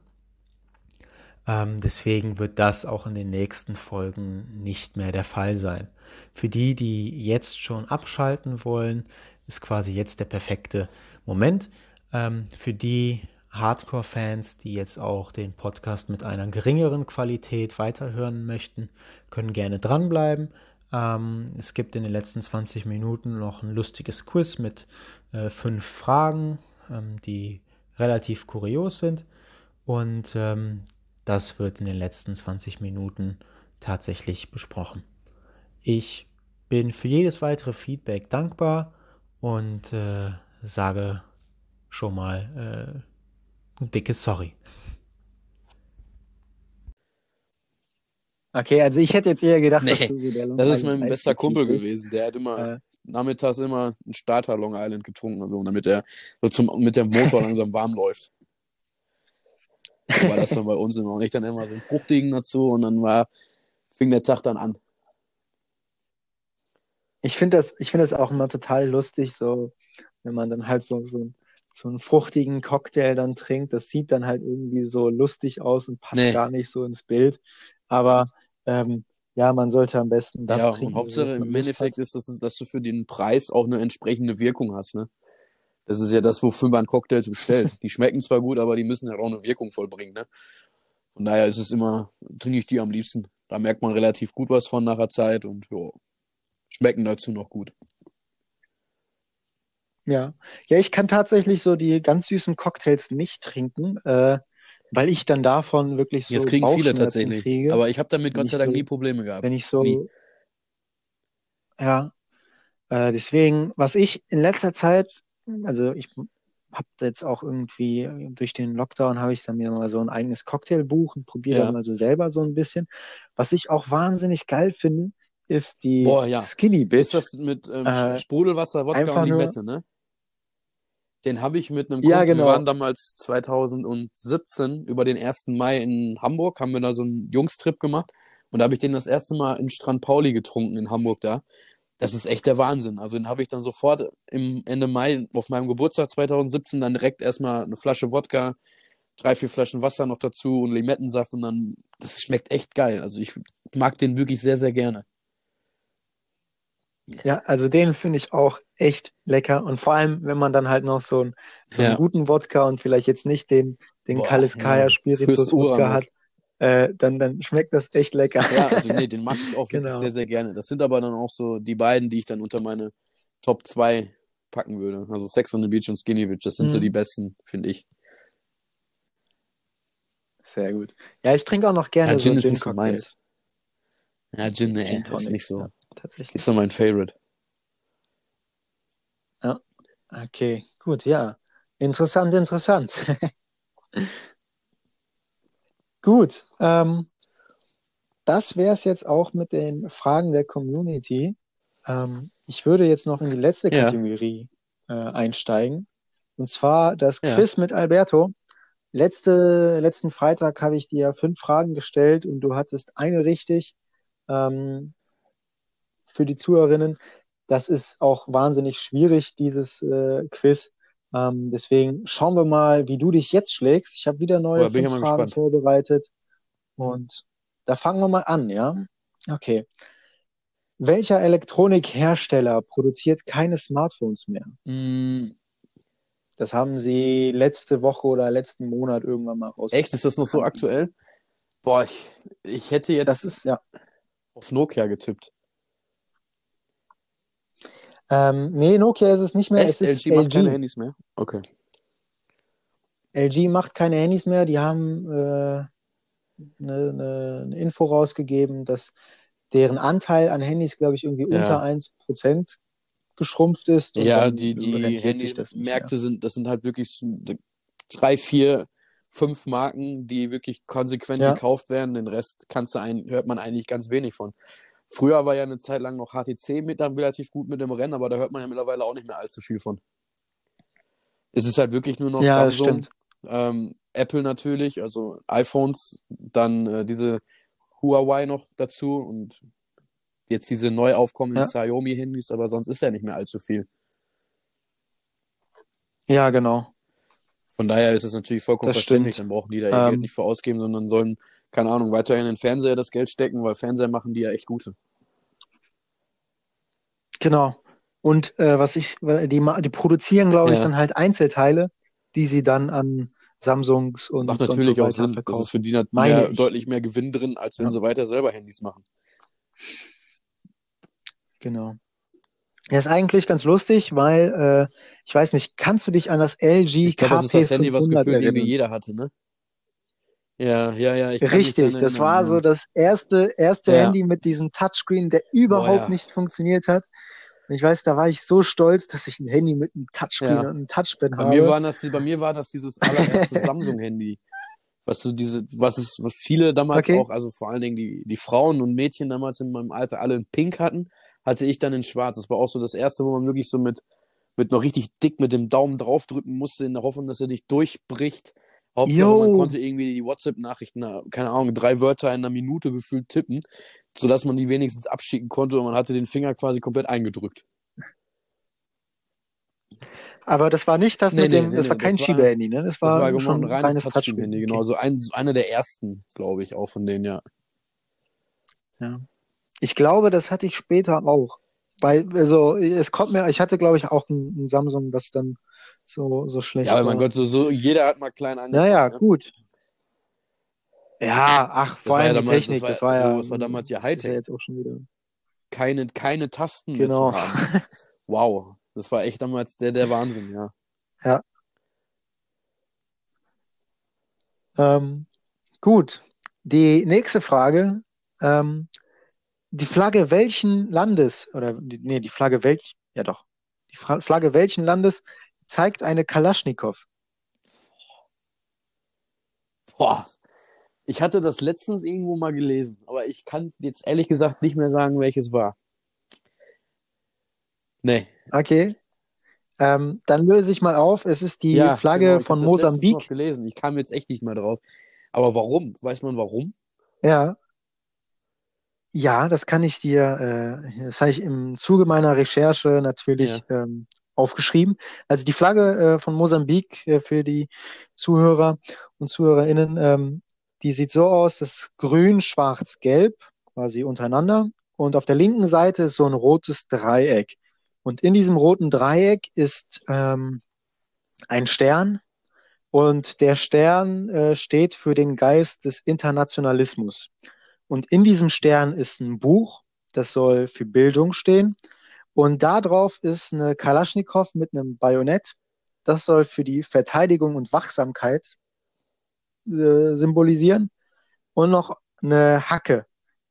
Ähm, deswegen wird das auch in den nächsten Folgen nicht mehr der Fall sein. Für die, die jetzt schon abschalten wollen, ist quasi jetzt der perfekte Moment. Ähm, für die Hardcore-Fans, die jetzt auch den Podcast mit einer geringeren Qualität weiterhören möchten, können gerne dranbleiben. Ähm, es gibt in den letzten 20 Minuten noch ein lustiges Quiz mit äh, fünf Fragen, ähm, die relativ kurios sind. Und ähm, das wird in den letzten 20 Minuten tatsächlich besprochen. Ich bin für jedes weitere Feedback dankbar und äh, sage schon mal äh, ein dickes Sorry. Okay, also ich hätte jetzt eher gedacht, Nee, dass du so der Long Das ist mein Iced bester Kumpel gewesen. Der hat immer Äh, nachmittags immer einen Starter Long Island getrunken, also, damit er so zum, mit dem Motor langsam warm läuft. War das dann bei uns immer. Und ich dann immer so einen fruchtigen dazu und dann war, fing der Tag dann an. ich finde das, ich finde das auch immer total lustig, so, wenn man dann halt so, so, so einen fruchtigen Cocktail dann trinkt. Das sieht dann halt irgendwie so lustig aus und passt Nee. gar nicht so ins Bild. Aber ähm, ja, man sollte am besten das ja, trinken, und Hauptsache im Endeffekt hat. ist, dass, dass du für den Preis auch eine entsprechende Wirkung hast, ne? Das ist ja das, wofür man Cocktails bestellt. Die schmecken zwar gut, aber die müssen ja auch eine Wirkung vollbringen, ne? Von daher ist es immer, trinke ich die am liebsten. Da merkt man relativ gut was von nach der Zeit und ja, schmecken dazu noch gut. Ja. Ja, ich kann tatsächlich so die ganz süßen Cocktails nicht trinken, äh, weil ich dann davon wirklich so Jetzt kriegen viele tatsächlich. kriege, Aber ich habe damit Gott sei Dank so, nie Probleme gehabt. wenn ich so, Nie. ja, äh, deswegen, was ich in letzter Zeit, also ich habe jetzt auch irgendwie durch den Lockdown habe ich dann mir mal so ein eigenes Cocktailbuch und probiere Ja. dann mal so selber so ein bisschen. Was ich auch wahnsinnig geil finde, ist die Boah, ja. Skinny Ist Bitch. das mit ähm, Äh, Sprudelwasser, Wodka und Limette, ne? Den habe ich mit einem ja, Kumpel, wir waren genau. damals 2017 über den 1. Mai in Hamburg, haben wir da so einen Jungstrip gemacht und da habe ich den das erste Mal in Strand Pauli getrunken in Hamburg da. Das ist echt der Wahnsinn. Also den habe ich dann sofort im Ende Mai auf meinem Geburtstag 2017 dann direkt erstmal eine Flasche Wodka, drei, vier Flaschen Wasser noch dazu und Limettensaft und dann, das schmeckt echt geil. Also ich mag den wirklich sehr, sehr gerne. Ja, also den finde ich auch echt lecker. Und vor allem, wenn man dann halt noch so, ein, so einen Ja. guten Wodka und vielleicht jetzt nicht den, den Boah, Kaliskaya. Spiritus Wodka hat, äh, dann, dann schmeckt das echt lecker. Ja, also nee, den mag ich auch Genau. sehr, sehr gerne. Das sind aber dann auch so die beiden, die ich dann unter meine Top 2 packen würde. Also Sex on the Beach und Skinny Bitch, das sind so Mhm. die besten, finde ich. Sehr gut. Ja, ich trinke auch noch Ja, gerne so Gin ist Gin nicht so meins. Ja, Gin, nee, Gin ist nicht so, ja, tatsächlich. ist so mein Favorite. Ja, okay, gut, ja. Interessant, interessant. Gut, ähm, das wäre es jetzt auch mit den Fragen der Community. Ähm, ich würde jetzt noch in die letzte Ja, Kategorie äh, einsteigen. Und zwar das ja. Quiz mit Alberto. Letzte, letzten Freitag habe ich dir fünf Fragen gestellt und du hattest eine richtig. Ähm, für die Zuhörerinnen, das ist auch wahnsinnig schwierig, dieses äh, Quiz. Ähm, deswegen schauen wir mal, wie du dich jetzt schlägst. Ich habe wieder Oh, neue fünf mal Fragen gespannt. vorbereitet und da fangen wir mal an, ja? Okay. Welcher Elektronikhersteller produziert keine Smartphones mehr? Mm, Das haben sie letzte Woche oder letzten Monat irgendwann mal echt, ist das noch so aktuell? Boah, ich, ich hätte jetzt ist, ja. auf Nokia getippt. Ähm, nee, Nokia ist es nicht mehr, es ist LG macht keine. Handys mehr? Okay. LG macht keine Handys mehr. Die haben äh, eine, eine, eine Info rausgegeben, dass deren Anteil an Handys, glaube ich, irgendwie unter Ja. 1% geschrumpft ist Ja, die, die. Handymärkte sind, das sind halt wirklich drei, vier, fünf Marken, die wirklich konsequent Ja. gekauft werden. Den Rest kannst du ein, hört man eigentlich ganz wenig von. Früher war ja eine Zeit lang noch HTC mit dann relativ gut mit dem Rennen, aber da hört man ja mittlerweile auch nicht mehr allzu viel von. Es ist halt wirklich nur noch Ja, Samsung, stimmt. ähm, Apple natürlich, also iPhones, dann äh, diese Huawei noch dazu und jetzt diese neu aufkommenden Ja. Xiaomi-Handys, aber sonst ist ja nicht mehr allzu viel. Ja, genau. Von daher ist es natürlich vollkommen Das verständlich, stimmt. dann brauchen die da ihr Geld Ähm, nicht für ausgeben, sondern sollen, keine Ahnung, weiterhin in den Fernseher das Geld stecken, weil Fernseher machen die ja echt gute. Genau. Und äh, was ich, die, die produzieren, glaube ich, Ja. dann halt Einzelteile, die sie dann an Samsungs und, Macht so natürlich auch Sinn. Das ist verkaufen. für die Meine mehr, ich. deutlich mehr Gewinn drin, als wenn Ja. sie weiter selber Handys machen. Genau. Ja, ist eigentlich ganz lustig, weil, äh, ich weiß nicht, kannst du dich an das LG Ich glaube, das ist das Handy, was KP500 gefühlt irgendwie jeder hatte, ne? Ja, ja, ja, Richtig, das erinnern, war ja. so das erste, erste Ja. Handy mit diesem Touchscreen, der überhaupt ja. nicht funktioniert hat. Und ich weiß, da war ich so stolz, dass ich ein Handy mit einem Touchscreen und einem Touchpad Bei mir, habe. waren das, bei mir war das dieses allererste Samsung-Handy. Was so diese, was es, was viele damals Okay. auch, also vor allen Dingen die, die Frauen und Mädchen damals in meinem Alter alle in Pink hatten, hatte ich dann in Schwarz. Das war auch so das erste, wo man wirklich so mit, mit noch richtig dick mit dem Daumen draufdrücken musste, in der Hoffnung, dass er nicht durchbricht. Hauptsache, man Jo. konnte irgendwie die WhatsApp-Nachrichten, äh, keine Ahnung, drei Wörter in einer Minute gefühlt tippen, sodass man die wenigstens abschicken konnte und man hatte den Finger quasi komplett eingedrückt. Aber das war nicht das Nee, mit dem, nee, das war nee, kein das war- Schiebehandy, ne? Das Das war, war genau schon ein ein reines reines Touchscreen-Handy, Touchscreen. genau. So ein, einer der ersten, glaube ich, auch von denen, ja. Ich glaube, das hatte ich später auch. Bei, also, es kommt mir, ich hatte, glaube ich, auch ein, ein Samsung, das dann so, so schlecht Ja, aber war. mein Gott, so, so jeder hat mal klein angefangen. Naja, ne? gut. Ja, ach, vor war ja allem die damals- Technik, das das war- war ja, das war damals ja Hightech. ja jetzt auch schon wieder. Keine, keine Tasten Genau. mehr zu haben. Wow, das war echt damals der, der Wahnsinn, ja. Ähm, gut. Die nächste Frage. Ähm, die Flagge welchen Landes, oder die, nee, die Flagge welch, ja doch. Die Fra Flagge welchen Landes zeigt eine Kalaschnikow? Boah. Ich hatte das letztens irgendwo mal gelesen, aber ich kann jetzt ehrlich gesagt nicht mehr sagen, welches war. Nee. Okay. Ähm, dann löse ich mal auf. Es ist die ja, Flagge genau, ich von Mosambik. noch gelesen. Ich kam jetzt echt nicht mehr drauf. Aber warum? Weiß man warum? Ja. Ja, das kann ich dir, äh, das habe ich im Zuge meiner Recherche natürlich ähm, aufgeschrieben. Also die Flagge äh, von Mosambik äh, für die Zuhörer und ZuhörerInnen, ähm, die sieht so aus, das ist grün, schwarz, gelb, quasi untereinander. Und auf der linken Seite ist so ein rotes Dreieck. Und in diesem roten Dreieck ist ähm, ein Stern. Und der Stern äh, steht für den Geist des Internationalismus. Und in diesem Stern ist ein Buch, das soll für Bildung stehen. Und da drauf ist eine Kalaschnikow mit einem Bajonett. Das soll für die Verteidigung und Wachsamkeit äh, symbolisieren. Und noch eine Hacke,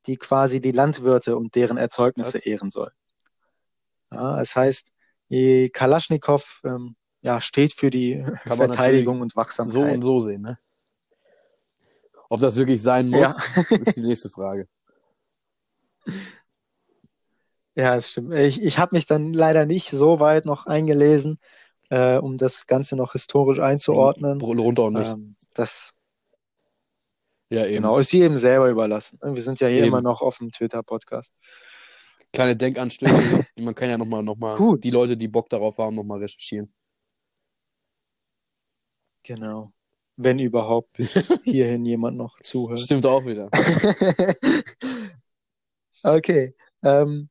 die quasi die Landwirte und deren Erzeugnisse Was? ehren soll. Ja, das heißt, die Kalaschnikow ähm, ja, steht für die Kann Verteidigung und So Wachsamkeit. und so sehen, ne? Ob das wirklich sein muss, Ja. ist die nächste Frage. Ja, das stimmt. Ich, ich habe mich dann leider nicht so weit noch eingelesen, äh, um das Ganze noch historisch einzuordnen. Lohnt auch nicht. Ähm, das ja, eben. genau ist jedem selber überlassen. Wir sind ja hier Eben. immer noch auf dem Twitter-Podcast. Kleine Denkanstöße. Man kann ja nochmal noch mal Gut. die Leute, die Bock darauf haben, nochmal recherchieren. Genau. Wenn überhaupt bis hierhin jemand noch zuhört. Stimmt auch wieder. Okay. Ähm,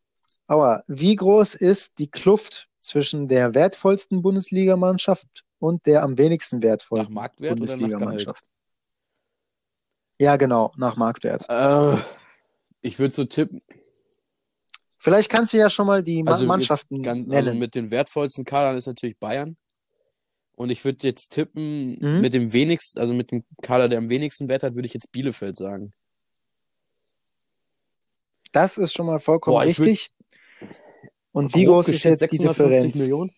aber wie groß ist die Kluft zwischen der wertvollsten Bundesligamannschaft und der am wenigsten Nach Marktwert oder nach Gehalt? Bundesligamannschaft? Ja, genau, nach Marktwert. Äh, ich würde so tippen. Vielleicht kannst du ja schon mal die Also, Mannschaften ganz, also nennen. mit den wertvollsten Kadern ist natürlich Bayern. Und ich würde jetzt tippen, Mhm. mit dem wenigsten, also mit dem Kader, der am wenigsten Wert hat, würde ich jetzt Bielefeld sagen. Das ist schon mal vollkommen Boah, ich würd- richtig. Und wie groß ist jetzt die 650 Differenz? Millionen?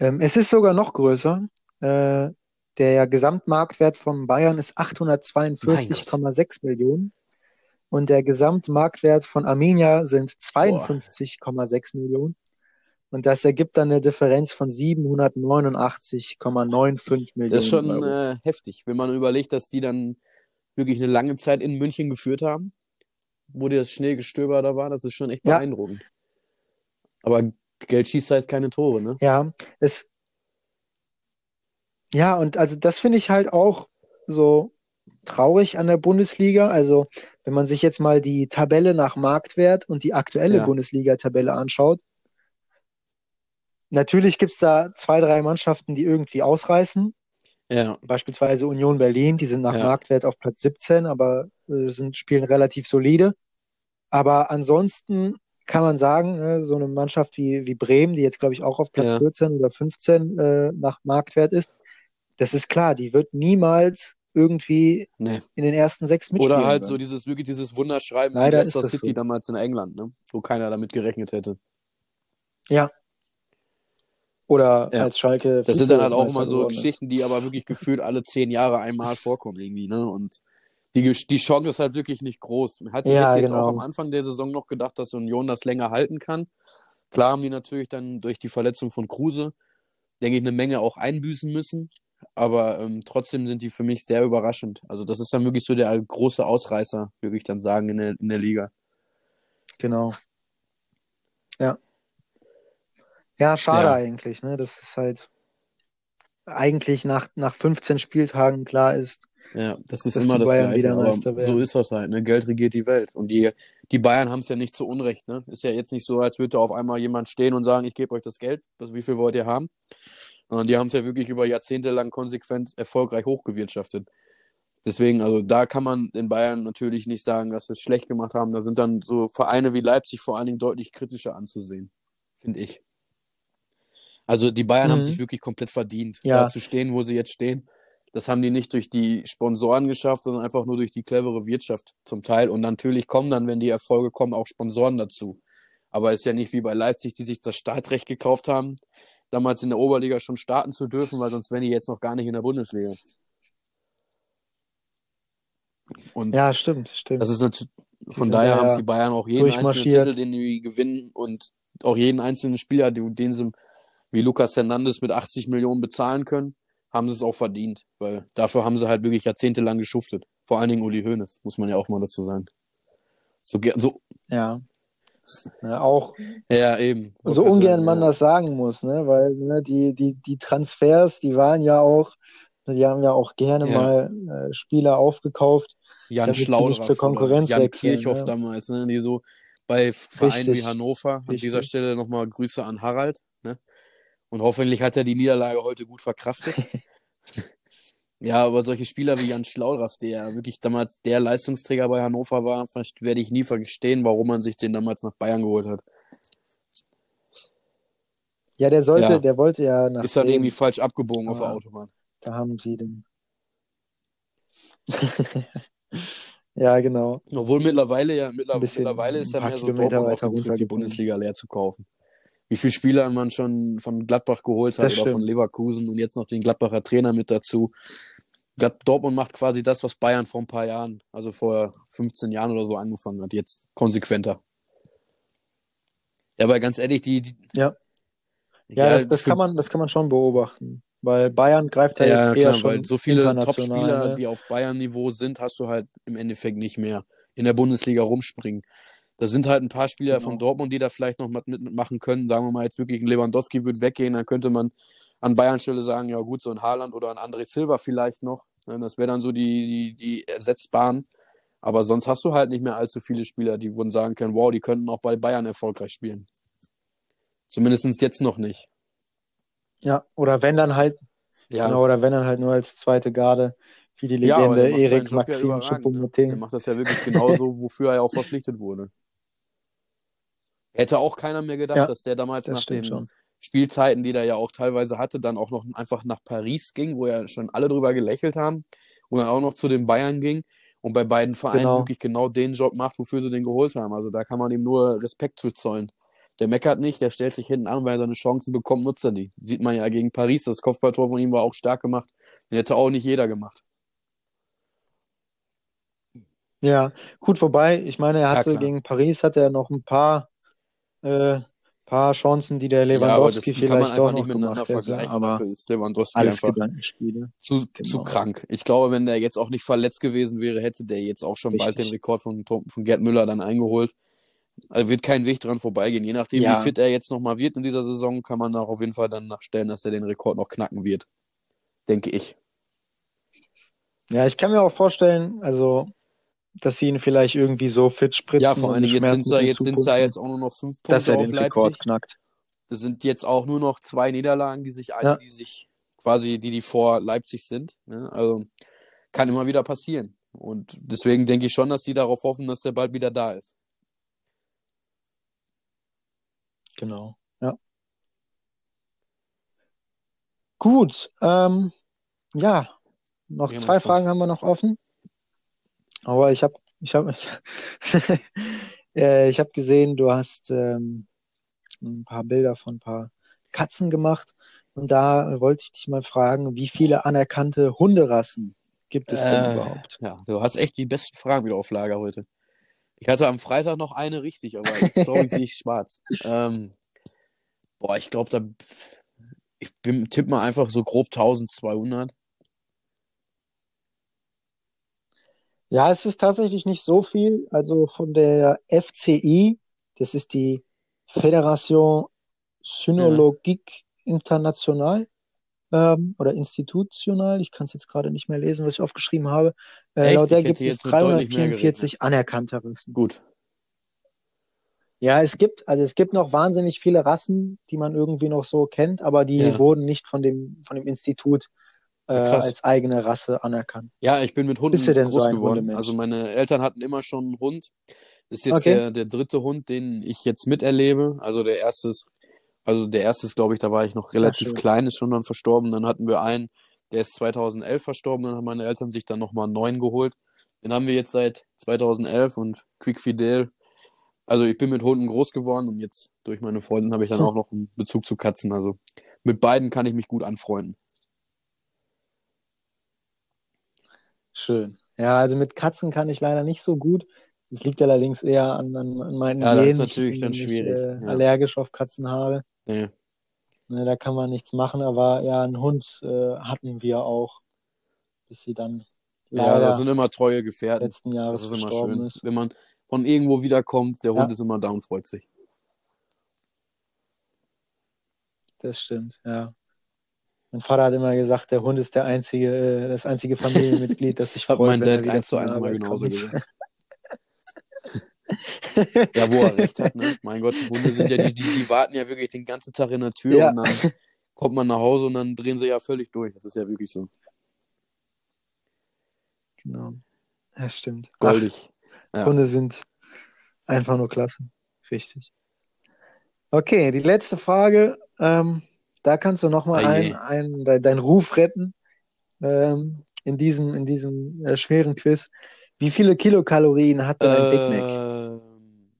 Ähm, es ist sogar noch größer. Äh, der Gesamtmarktwert von Bayern ist 842,6 Millionen. Und der Gesamtmarktwert von Arminia sind 52,6 Millionen. Und das ergibt dann eine Differenz von 789,95 Millionen Das ist schon äh, heftig, wenn man überlegt, dass die dann wirklich eine lange Zeit in München geführt haben, wo das Schneegestöber da war. Das ist schon echt Ja. beeindruckend. Aber Geld schießt halt keine Tore, ne? Ja, es, ja, und also das finde ich halt auch so traurig an der Bundesliga. Also, wenn man sich jetzt mal die Tabelle nach Marktwert und die aktuelle Ja. Bundesliga-Tabelle anschaut, natürlich gibt es da zwei, drei Mannschaften, die irgendwie ausreißen. Ja, Beispielsweise Union Berlin, die sind nach Ja. Marktwert auf Platz 17, aber äh, sind, spielen relativ solide. Aber ansonsten kann man sagen, ne, so eine Mannschaft wie, wie Bremen, die jetzt, glaube ich, auch auf Platz Ja. 14 oder 15 äh, nach Marktwert ist, das ist klar, die wird niemals irgendwie ne. in den ersten sechs mitspielen Oder halt so können. dieses, wirklich dieses Wunderschreiben von Leider ist Leicester City so. damals in England, ne? Wo keiner damit gerechnet hätte. Ja. Oder Ja. als Schalke Das sind dann halt auch immer so geworden ist. Geschichten, die aber wirklich gefühlt alle zehn Jahre einmal vorkommen irgendwie, ne? Und die, die Chance ist halt wirklich nicht groß. Man hatte Ja, jetzt genau. auch am Anfang der Saison noch gedacht, dass Union das länger halten kann. Klar haben die natürlich dann durch die Verletzung von Kruse, denke ich, eine Menge auch einbüßen müssen. Aber ähm, trotzdem sind die für mich sehr überraschend. Also das ist dann wirklich so der große Ausreißer, würde ich dann sagen, in der, in der Liga. Genau. Ja. Ja, schade Ja. eigentlich, ne? Das ist halt eigentlich nach, nach 15 Spieltagen klar ist, Ja, das ist immer das Bayern Gleiche. so ist das halt, ne? Geld regiert die Welt. Und die, die Bayern haben es ja nicht zu Unrecht, ne? Ist ja jetzt nicht so, als würde auf einmal jemand stehen und sagen, ich gebe euch das Geld, das, wie viel wollt ihr haben? Sondern die haben es ja wirklich über Jahrzehnte lang konsequent erfolgreich hochgewirtschaftet. Deswegen, also da kann man den Bayern natürlich nicht sagen, dass sie es schlecht gemacht haben. Da sind dann so Vereine wie Leipzig vor allen Dingen deutlich kritischer anzusehen, finde ich. Also die Bayern haben Mhm. sich wirklich komplett verdient, Ja. da zu stehen, wo sie jetzt stehen. Das haben die nicht durch die Sponsoren geschafft, sondern einfach nur durch die clevere Wirtschaft zum Teil. Und natürlich kommen dann, wenn die Erfolge kommen, auch Sponsoren dazu. Aber ist ja nicht wie bei Leipzig, die sich das Startrecht gekauft haben, damals in der Oberliga schon starten zu dürfen, weil sonst wären die jetzt noch gar nicht in der Bundesliga. Und ja, stimmt, stimmt. das ist natürlich, von daher da haben es die Bayern auch jeden einzelnen. Titel, den die gewinnen und auch jeden einzelnen Spieler, den sie wie Lucas Hernandez mit 80 Millionen bezahlen können, haben sie es auch verdient, weil dafür haben sie halt wirklich jahrzehntelang geschuftet. Vor allen Dingen Uli Hoeneß, muss man ja auch mal dazu sagen. So, so Ja. Ja, auch ja, eben. so Wollte ungern man ja. das sagen muss, ne? Weil ne, die, die, die Transfers, die waren ja auch, die haben ja auch gerne Ja. mal äh, Spieler aufgekauft. Jan zur Konkurrenz oder Jan wechseln, Kirchhoff ne? damals, ne, die so bei Vereinen wie Richtig. Hannover. An Richtig. dieser Stelle nochmal Grüße an Harald. Ne? Und hoffentlich hat er die Niederlage heute gut verkraftet. ja, aber solche Spieler wie Jan Schlaudraff, der wirklich damals der Leistungsträger bei Hannover war, werde ich nie verstehen, warum man sich den damals nach Bayern geholt hat. Ja, der sollte, Ja. der wollte ja nach Ist dann irgendwie falsch abgebogen auf der Ah. Autobahn. Da haben sie den. ja, genau. Obwohl mittlerweile ja, mittler- bisschen- mittlerweile ist ja mehr so Kilometer Dortmund auf die. Bundesliga leer zu kaufen. Wie viele Spieler man schon von Gladbach geholt hat Das oder von stimmt. Leverkusen und jetzt noch den Gladbacher Trainer mit dazu. Dortmund macht quasi das, was Bayern vor ein paar Jahren, also vor 15 Jahren oder so angefangen hat, jetzt konsequenter. Ja, aber ganz ehrlich, die, die Ja. Ja, das, das kann man, das kann man schon beobachten. Weil Bayern greift da ja, jetzt eher klar, schon weil so viele Top-Spieler, ne? die auf Bayern-Niveau sind, hast du halt im Endeffekt nicht mehr in der Bundesliga rumspringen. Da sind halt ein paar Spieler Genau. von Dortmund, die da vielleicht noch mit- mitmachen können. Sagen wir mal jetzt wirklich ein Lewandowski wird weggehen, dann könnte man an Bayern Stelle sagen, ja gut, so ein Haaland oder ein André Silva vielleicht noch. Ne, Das wäre dann so die, die, die Ersetzbaren. Aber sonst hast du halt nicht mehr allzu viele Spieler, die wurden sagen können, wow, die könnten auch bei Bayern erfolgreich spielen. Zumindest jetzt noch nicht. Ja, oder wenn dann halt, Ja, genau, oder wenn dann halt nur als zweite Garde, wie die Ja, Legende seinen Erik ja Maxim überragend, ne? Der Choupo-Moting. macht das ja wirklich genauso, wofür er ja auch verpflichtet wurde. Hätte auch keiner mehr gedacht, Ja, dass der damals nach den schon. Spielzeiten, die er ja auch teilweise hatte, dann auch noch einfach nach Paris ging, wo ja schon alle drüber gelächelt haben und dann auch noch zu den Bayern ging und bei beiden Vereinen Genau. wirklich genau den Job macht, wofür sie den geholt haben. Also da kann man ihm nur Respekt zu zollen. Der meckert nicht, der stellt sich hinten an, weil er seine Chancen bekommt, nutzt er die. Sieht man ja gegen Paris, das Kopfballtor von ihm war auch stark gemacht. Den hätte auch nicht jeder gemacht. Ja, gut, wobei, ich meine, er Ja, hatte klar. gegen Paris hat er noch ein paar, äh, paar Chancen, die der Ja, aber das Lewandowski die kann man vielleicht doch einfach nicht noch miteinander gemacht hätte. vergleichen. Aber Dafür ist Lewandowski einfach zu, Genau. zu krank. Ich glaube, wenn der jetzt auch nicht verletzt gewesen wäre, hätte der jetzt auch schon bald Richtig. den Rekord von, von Gerd Müller dann eingeholt. Also wird kein Weg dran vorbeigehen. Je nachdem, Ja. wie fit er jetzt nochmal wird in dieser Saison, kann man auch auf jeden Fall dann nachstellen, dass er den Rekord noch knacken wird. Denke ich. Ja, ich kann mir auch vorstellen, also, dass sie ihn vielleicht irgendwie so fit spritzen Ja, vor Dingen, jetzt sind Schmerzmittel jetzt sind's ja jetzt auch nur noch fünf dass Punkte er auf den Rekord Leipzig. knackt. Das sind jetzt auch nur noch zwei Niederlagen, die sich, Ja. die sich quasi, die die vor Leipzig sind. Ne? Also kann immer wieder passieren. Und deswegen denke ich schon, dass die darauf hoffen, dass der bald wieder da ist. Genau, ja. Gut, ähm, ja, noch Ja, zwei Fragen haben wir noch offen. Aber ich habe, ich habe, äh, ich habe gesehen, du hast ähm, ein paar Bilder von ein paar Katzen gemacht. Und da wollte ich dich mal fragen, wie viele anerkannte Hunderassen gibt es denn Äh, überhaupt? Ja, du hast echt die besten Fragen wieder auf Lager heute. Ich hatte am Freitag noch eine richtig, aber jetzt glaube ich, sehe ich schwarz. Ähm, boah, ich glaube, da. Ich bin, tipp mal einfach so grob 1200. Ja, es ist tatsächlich nicht so viel. Also von der FCI, das ist die Fédération Cynologique Internationale ähm, oder institutional. Ich kann es jetzt gerade nicht mehr lesen, was ich aufgeschrieben habe. Äh, laut der gibt es jetzt mit deutlich mehr 344 anerkannte Rassen. Gut. Ja, es gibt, also es gibt noch wahnsinnig viele Rassen, die man irgendwie noch so kennt, aber die Ja. wurden nicht von dem, von dem Institut äh, als eigene Rasse anerkannt. Ja, ich bin mit Hunden so groß ein geworden. Hundemensch? Also meine Eltern hatten immer schon einen Hund. Das ist jetzt Okay. der, der dritte Hund, den ich jetzt miterlebe. Also der erste ist, also der erste ist, glaube ich, da war ich noch relativ klein, ist schon dann verstorben. Dann hatten wir einen, der ist 2011 verstorben. Dann haben meine Eltern sich dann nochmal einen neuen geholt. Den haben wir jetzt seit 2011 und Quick Fidel. Also ich bin mit Hunden groß geworden und jetzt durch meine Freundin habe ich dann auch noch einen Bezug zu Katzen. Also mit beiden kann ich mich gut anfreunden. Schön. Ja, also mit Katzen kann ich leider nicht so gut. Das liegt allerdings eher an, an, an meinen Ja, das ist Genen, natürlich dann schwierig, äh, ja. allergisch auf Katzen habe. Nee. Ne, da kann man nichts machen, aber ja, einen Hund äh, hatten wir auch, bis sie dann Ja, leider das sind immer treue Gefährten. letzten Jahres Das ist immer schön. ist. Wenn man von irgendwo wiederkommt, der Ja. Hund ist immer da und freut sich. Das stimmt, ja. Mein Vater hat immer gesagt, der Hund ist der einzige, äh, das einzige Familienmitglied, das sich freut, mein wenn Dad eins zu eins mal genauso kommt. gesagt. Ja, wo er recht hat, ne? Mein Gott, die Hunde sind ja, die, die, die warten ja wirklich den ganzen Tag in der Tür Ja. und dann kommt man nach Hause und dann drehen sie ja völlig durch. Das ist ja wirklich so. Genau. Ja, stimmt. Ach, Goldig. Ja. Hunde sind einfach nur klasse. Richtig. Okay, die letzte Frage. Ähm, da kannst du nochmal Ah, ein, je. ein, dein, deinen Ruf retten ähm, in diesem, in diesem äh, schweren Quiz. Wie viele Kilokalorien hat denn ein Big Mac? Ähm,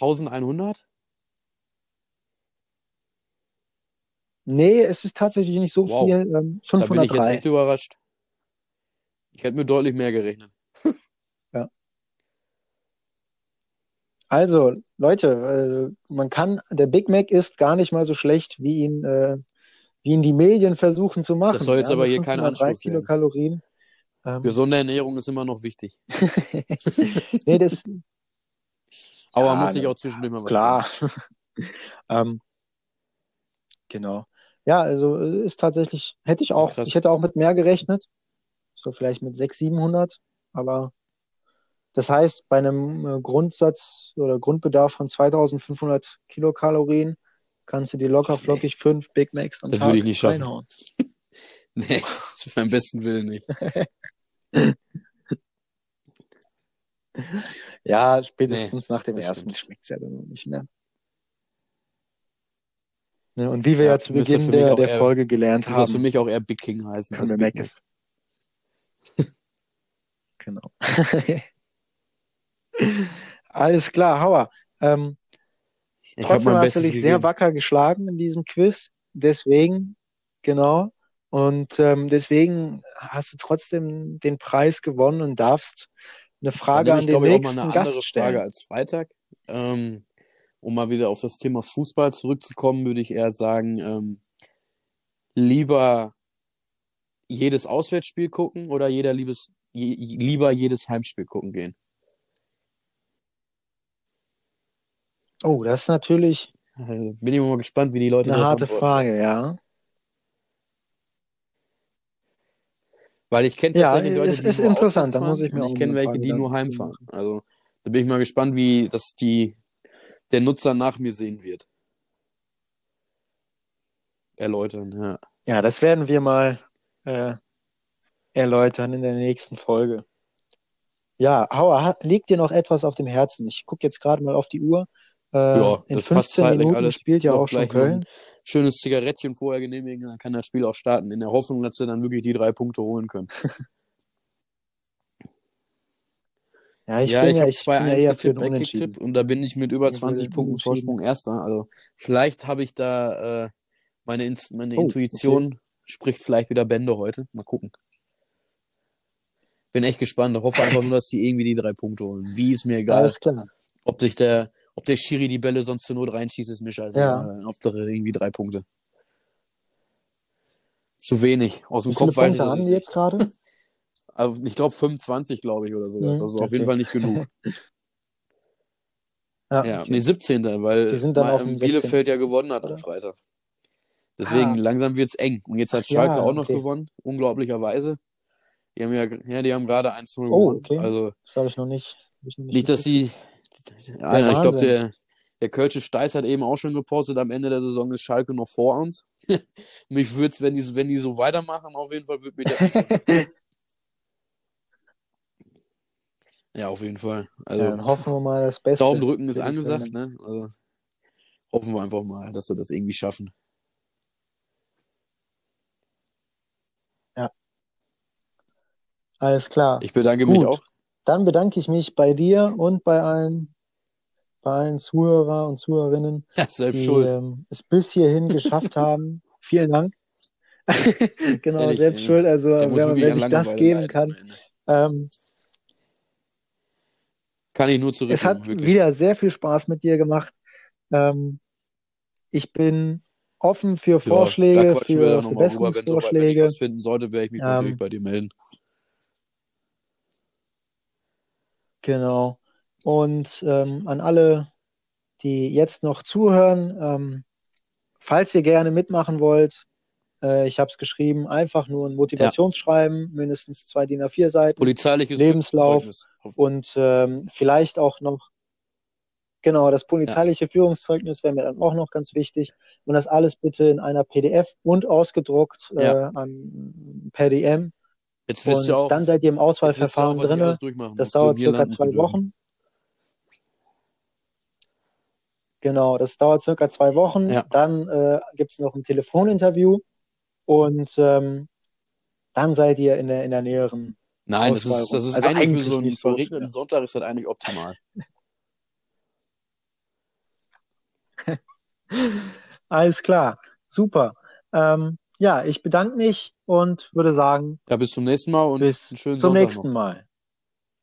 1100? Nee, es ist tatsächlich nicht so Wow. viel. Ähm, Da bin ich jetzt 503. echt überrascht. Ich hätte mir deutlich mehr gerechnet. Also, Leute, äh, man kann, der Big Mac ist gar nicht mal so schlecht, wie ihn, äh, wie ihn die Medien versuchen zu machen. Das soll jetzt ja, aber hier kein 503 Anstoß werden. Kilokalorien. Ähm, Gesunde Ernährung ist immer noch wichtig. nee, das, Aber Ja, muss sich ne, auch zwischendurch mal was klar. ähm, genau. Ja, also äh, ist tatsächlich, hätte ich auch, krass. ich hätte auch mit mehr gerechnet. So vielleicht mit 600, 700. Aber das heißt, bei einem äh, Grundsatz oder Grundbedarf von 2500 Kilokalorien kannst du dir locker Nee. flockig fünf Big Macs am Das Tag würde ich nicht schaffen. reinhauen. Nee, zu meinem besten Willen nicht. Ja, spätestens nach dem ersten schmeckt es ja dann nicht mehr. Ne, und wie wir Ja, ja, zu Beginn der, der eher- Folge gelernt Muss das für haben, mich auch eher Big King heißen der Big Mac. Genau. Alles klar, Hauer. Ähm, trotzdem hast du dich sehr gegeben. wacker geschlagen in diesem Quiz. Deswegen, genau. Und ähm, deswegen hast du trotzdem den Preis gewonnen und darfst eine Frage an den glaube ich, auch mal nächsten eine andere Gast stellen. Frage als Freitag. Ähm, um mal wieder auf das Thema Fußball zurückzukommen, würde ich eher sagen, ähm, lieber jedes Auswärtsspiel gucken oder jeder liebes, je, lieber jedes Heimspiel gucken gehen. Oh, das ist natürlich bin ich mal gespannt, wie die Leute eine harte. Frage, ja. Weil ich kenne Ja, tatsächlich Leute, es die ist nur interessant, da muss ich mir auch ich kenne welche, Frage die nur heimfahren. machen. Also da bin ich mal gespannt, wie das die der Nutzer nach mir sehen wird. Erläutern, ja. Ja, das werden wir mal äh, erläutern in der nächsten Folge. Ja, Hauer, ha- liegt dir noch etwas auf dem Herzen? Ich gucke jetzt gerade mal auf die Uhr. Äh, Ja, in das passt 15 zeitlich Minuten alles. spielt ja auch schon Köln. schönes Zigarettchen vorher genehmigen, dann kann das Spiel auch starten, in der Hoffnung, dass sie dann wirklich die drei Punkte holen können. Ja, ich ja, bin ich ja, habe ich bin ja 2-1 eher für bei. Kicktipp und da bin ich mit über Ja, für 20 den Punkten. Vorsprung Erster. Also vielleicht habe ich da äh, meine, Ins meine Oh, okay. Intuition spricht vielleicht wieder Bände heute. Mal gucken. Bin echt gespannt. Ich hoffe einfach nur, dass die irgendwie die drei Punkte holen. Wie ist mir egal. Alles klar. Ob sich der, ob der Schiri die Bälle sonst zur Not reinschießt, ist mir scheißegal. Hauptsache irgendwie drei Punkte. Zu wenig. Aus dem Wie viele Kopf weiß ich Punkte das haben die jetzt gerade? Also ich glaube 25, glaube ich, oder sowas. Mhm, Also auf okay. jeden Fall nicht genug. Ja, Ja, okay. nee, 17. Weil Die sind dann mal, auf dem Bielefeld 16., ja gewonnen hat am oder? Freitag. Deswegen Ah. langsam wird's eng. Und jetzt hat Schalke ja, auch noch okay. gewonnen, unglaublicherweise. Die haben ja, ja, die haben gerade 1-0 Oh, gewonnen. okay. Also Das habe ich noch nicht. Hab ich noch nicht nicht, dass sie. Ja, Ja, ich glaube, der, der Kölsche Steiß hat eben auch schon gepostet, am Ende der Saison ist Schalke noch vor uns. mich würde es, wenn die, wenn die so weitermachen, auf jeden Fall, würde mich nicht Ja, auf jeden Fall. Also, ja, dann hoffen wir mal das Beste. Daumen drücken ist angesagt, ne? Also, hoffen wir einfach mal, dass sie das irgendwie schaffen. Alles klar. Ich bedanke mich Gut. auch. Dann bedanke ich mich bei dir und bei allen, allen Zuhörer und Zuhörerinnen, Ja, selbst die schuld. ähm, es bis hierhin geschafft haben. Vielen Dank. genau, Ehrlich, selbst ey. schuld. Also, wer, wer sich das geben kann. Ähm, Kann ich nur es zurückgeben, hat wirklich. wieder sehr viel Spaß mit dir gemacht. Ähm, ich bin offen für Ja, Vorschläge, für rüber. Wenn, wenn ich Verbesserungsvorschläge. was finden sollte, werde ich mich Ähm, natürlich bei dir melden. Genau. Und ähm, an alle, die jetzt noch zuhören, ähm, falls ihr gerne mitmachen wollt, äh, ich habe es geschrieben, einfach nur ein Motivationsschreiben, mindestens zwei DIN A4 Seiten Polizeiliches Lebenslauf. Und ähm, vielleicht auch noch, genau, das polizeiliche Führungszeugnis wäre mir dann auch noch ganz wichtig. Und das alles bitte in einer PDF und ausgedruckt äh, Ja. an per DM. Jetzt wisst Und ihr auch, dann seid ihr im Auswahlverfahren drin. Das dauert circa zwei. Wochen. Genau, das dauert circa zwei Wochen. Ja. Dann äh, gibt es noch ein Telefoninterview und ähm, dann seid ihr in der, in der näheren. Nein, das ist, das ist Also eigentlich für eigentlich so einen nicht so verregneten. Sonntag ist das eigentlich optimal. Alles klar, super. Ähm, ja, ich bedanke mich und würde sagen, Ja, bis zum nächsten Mal und bis einen schönen zum Sonntag nächsten noch. Mal.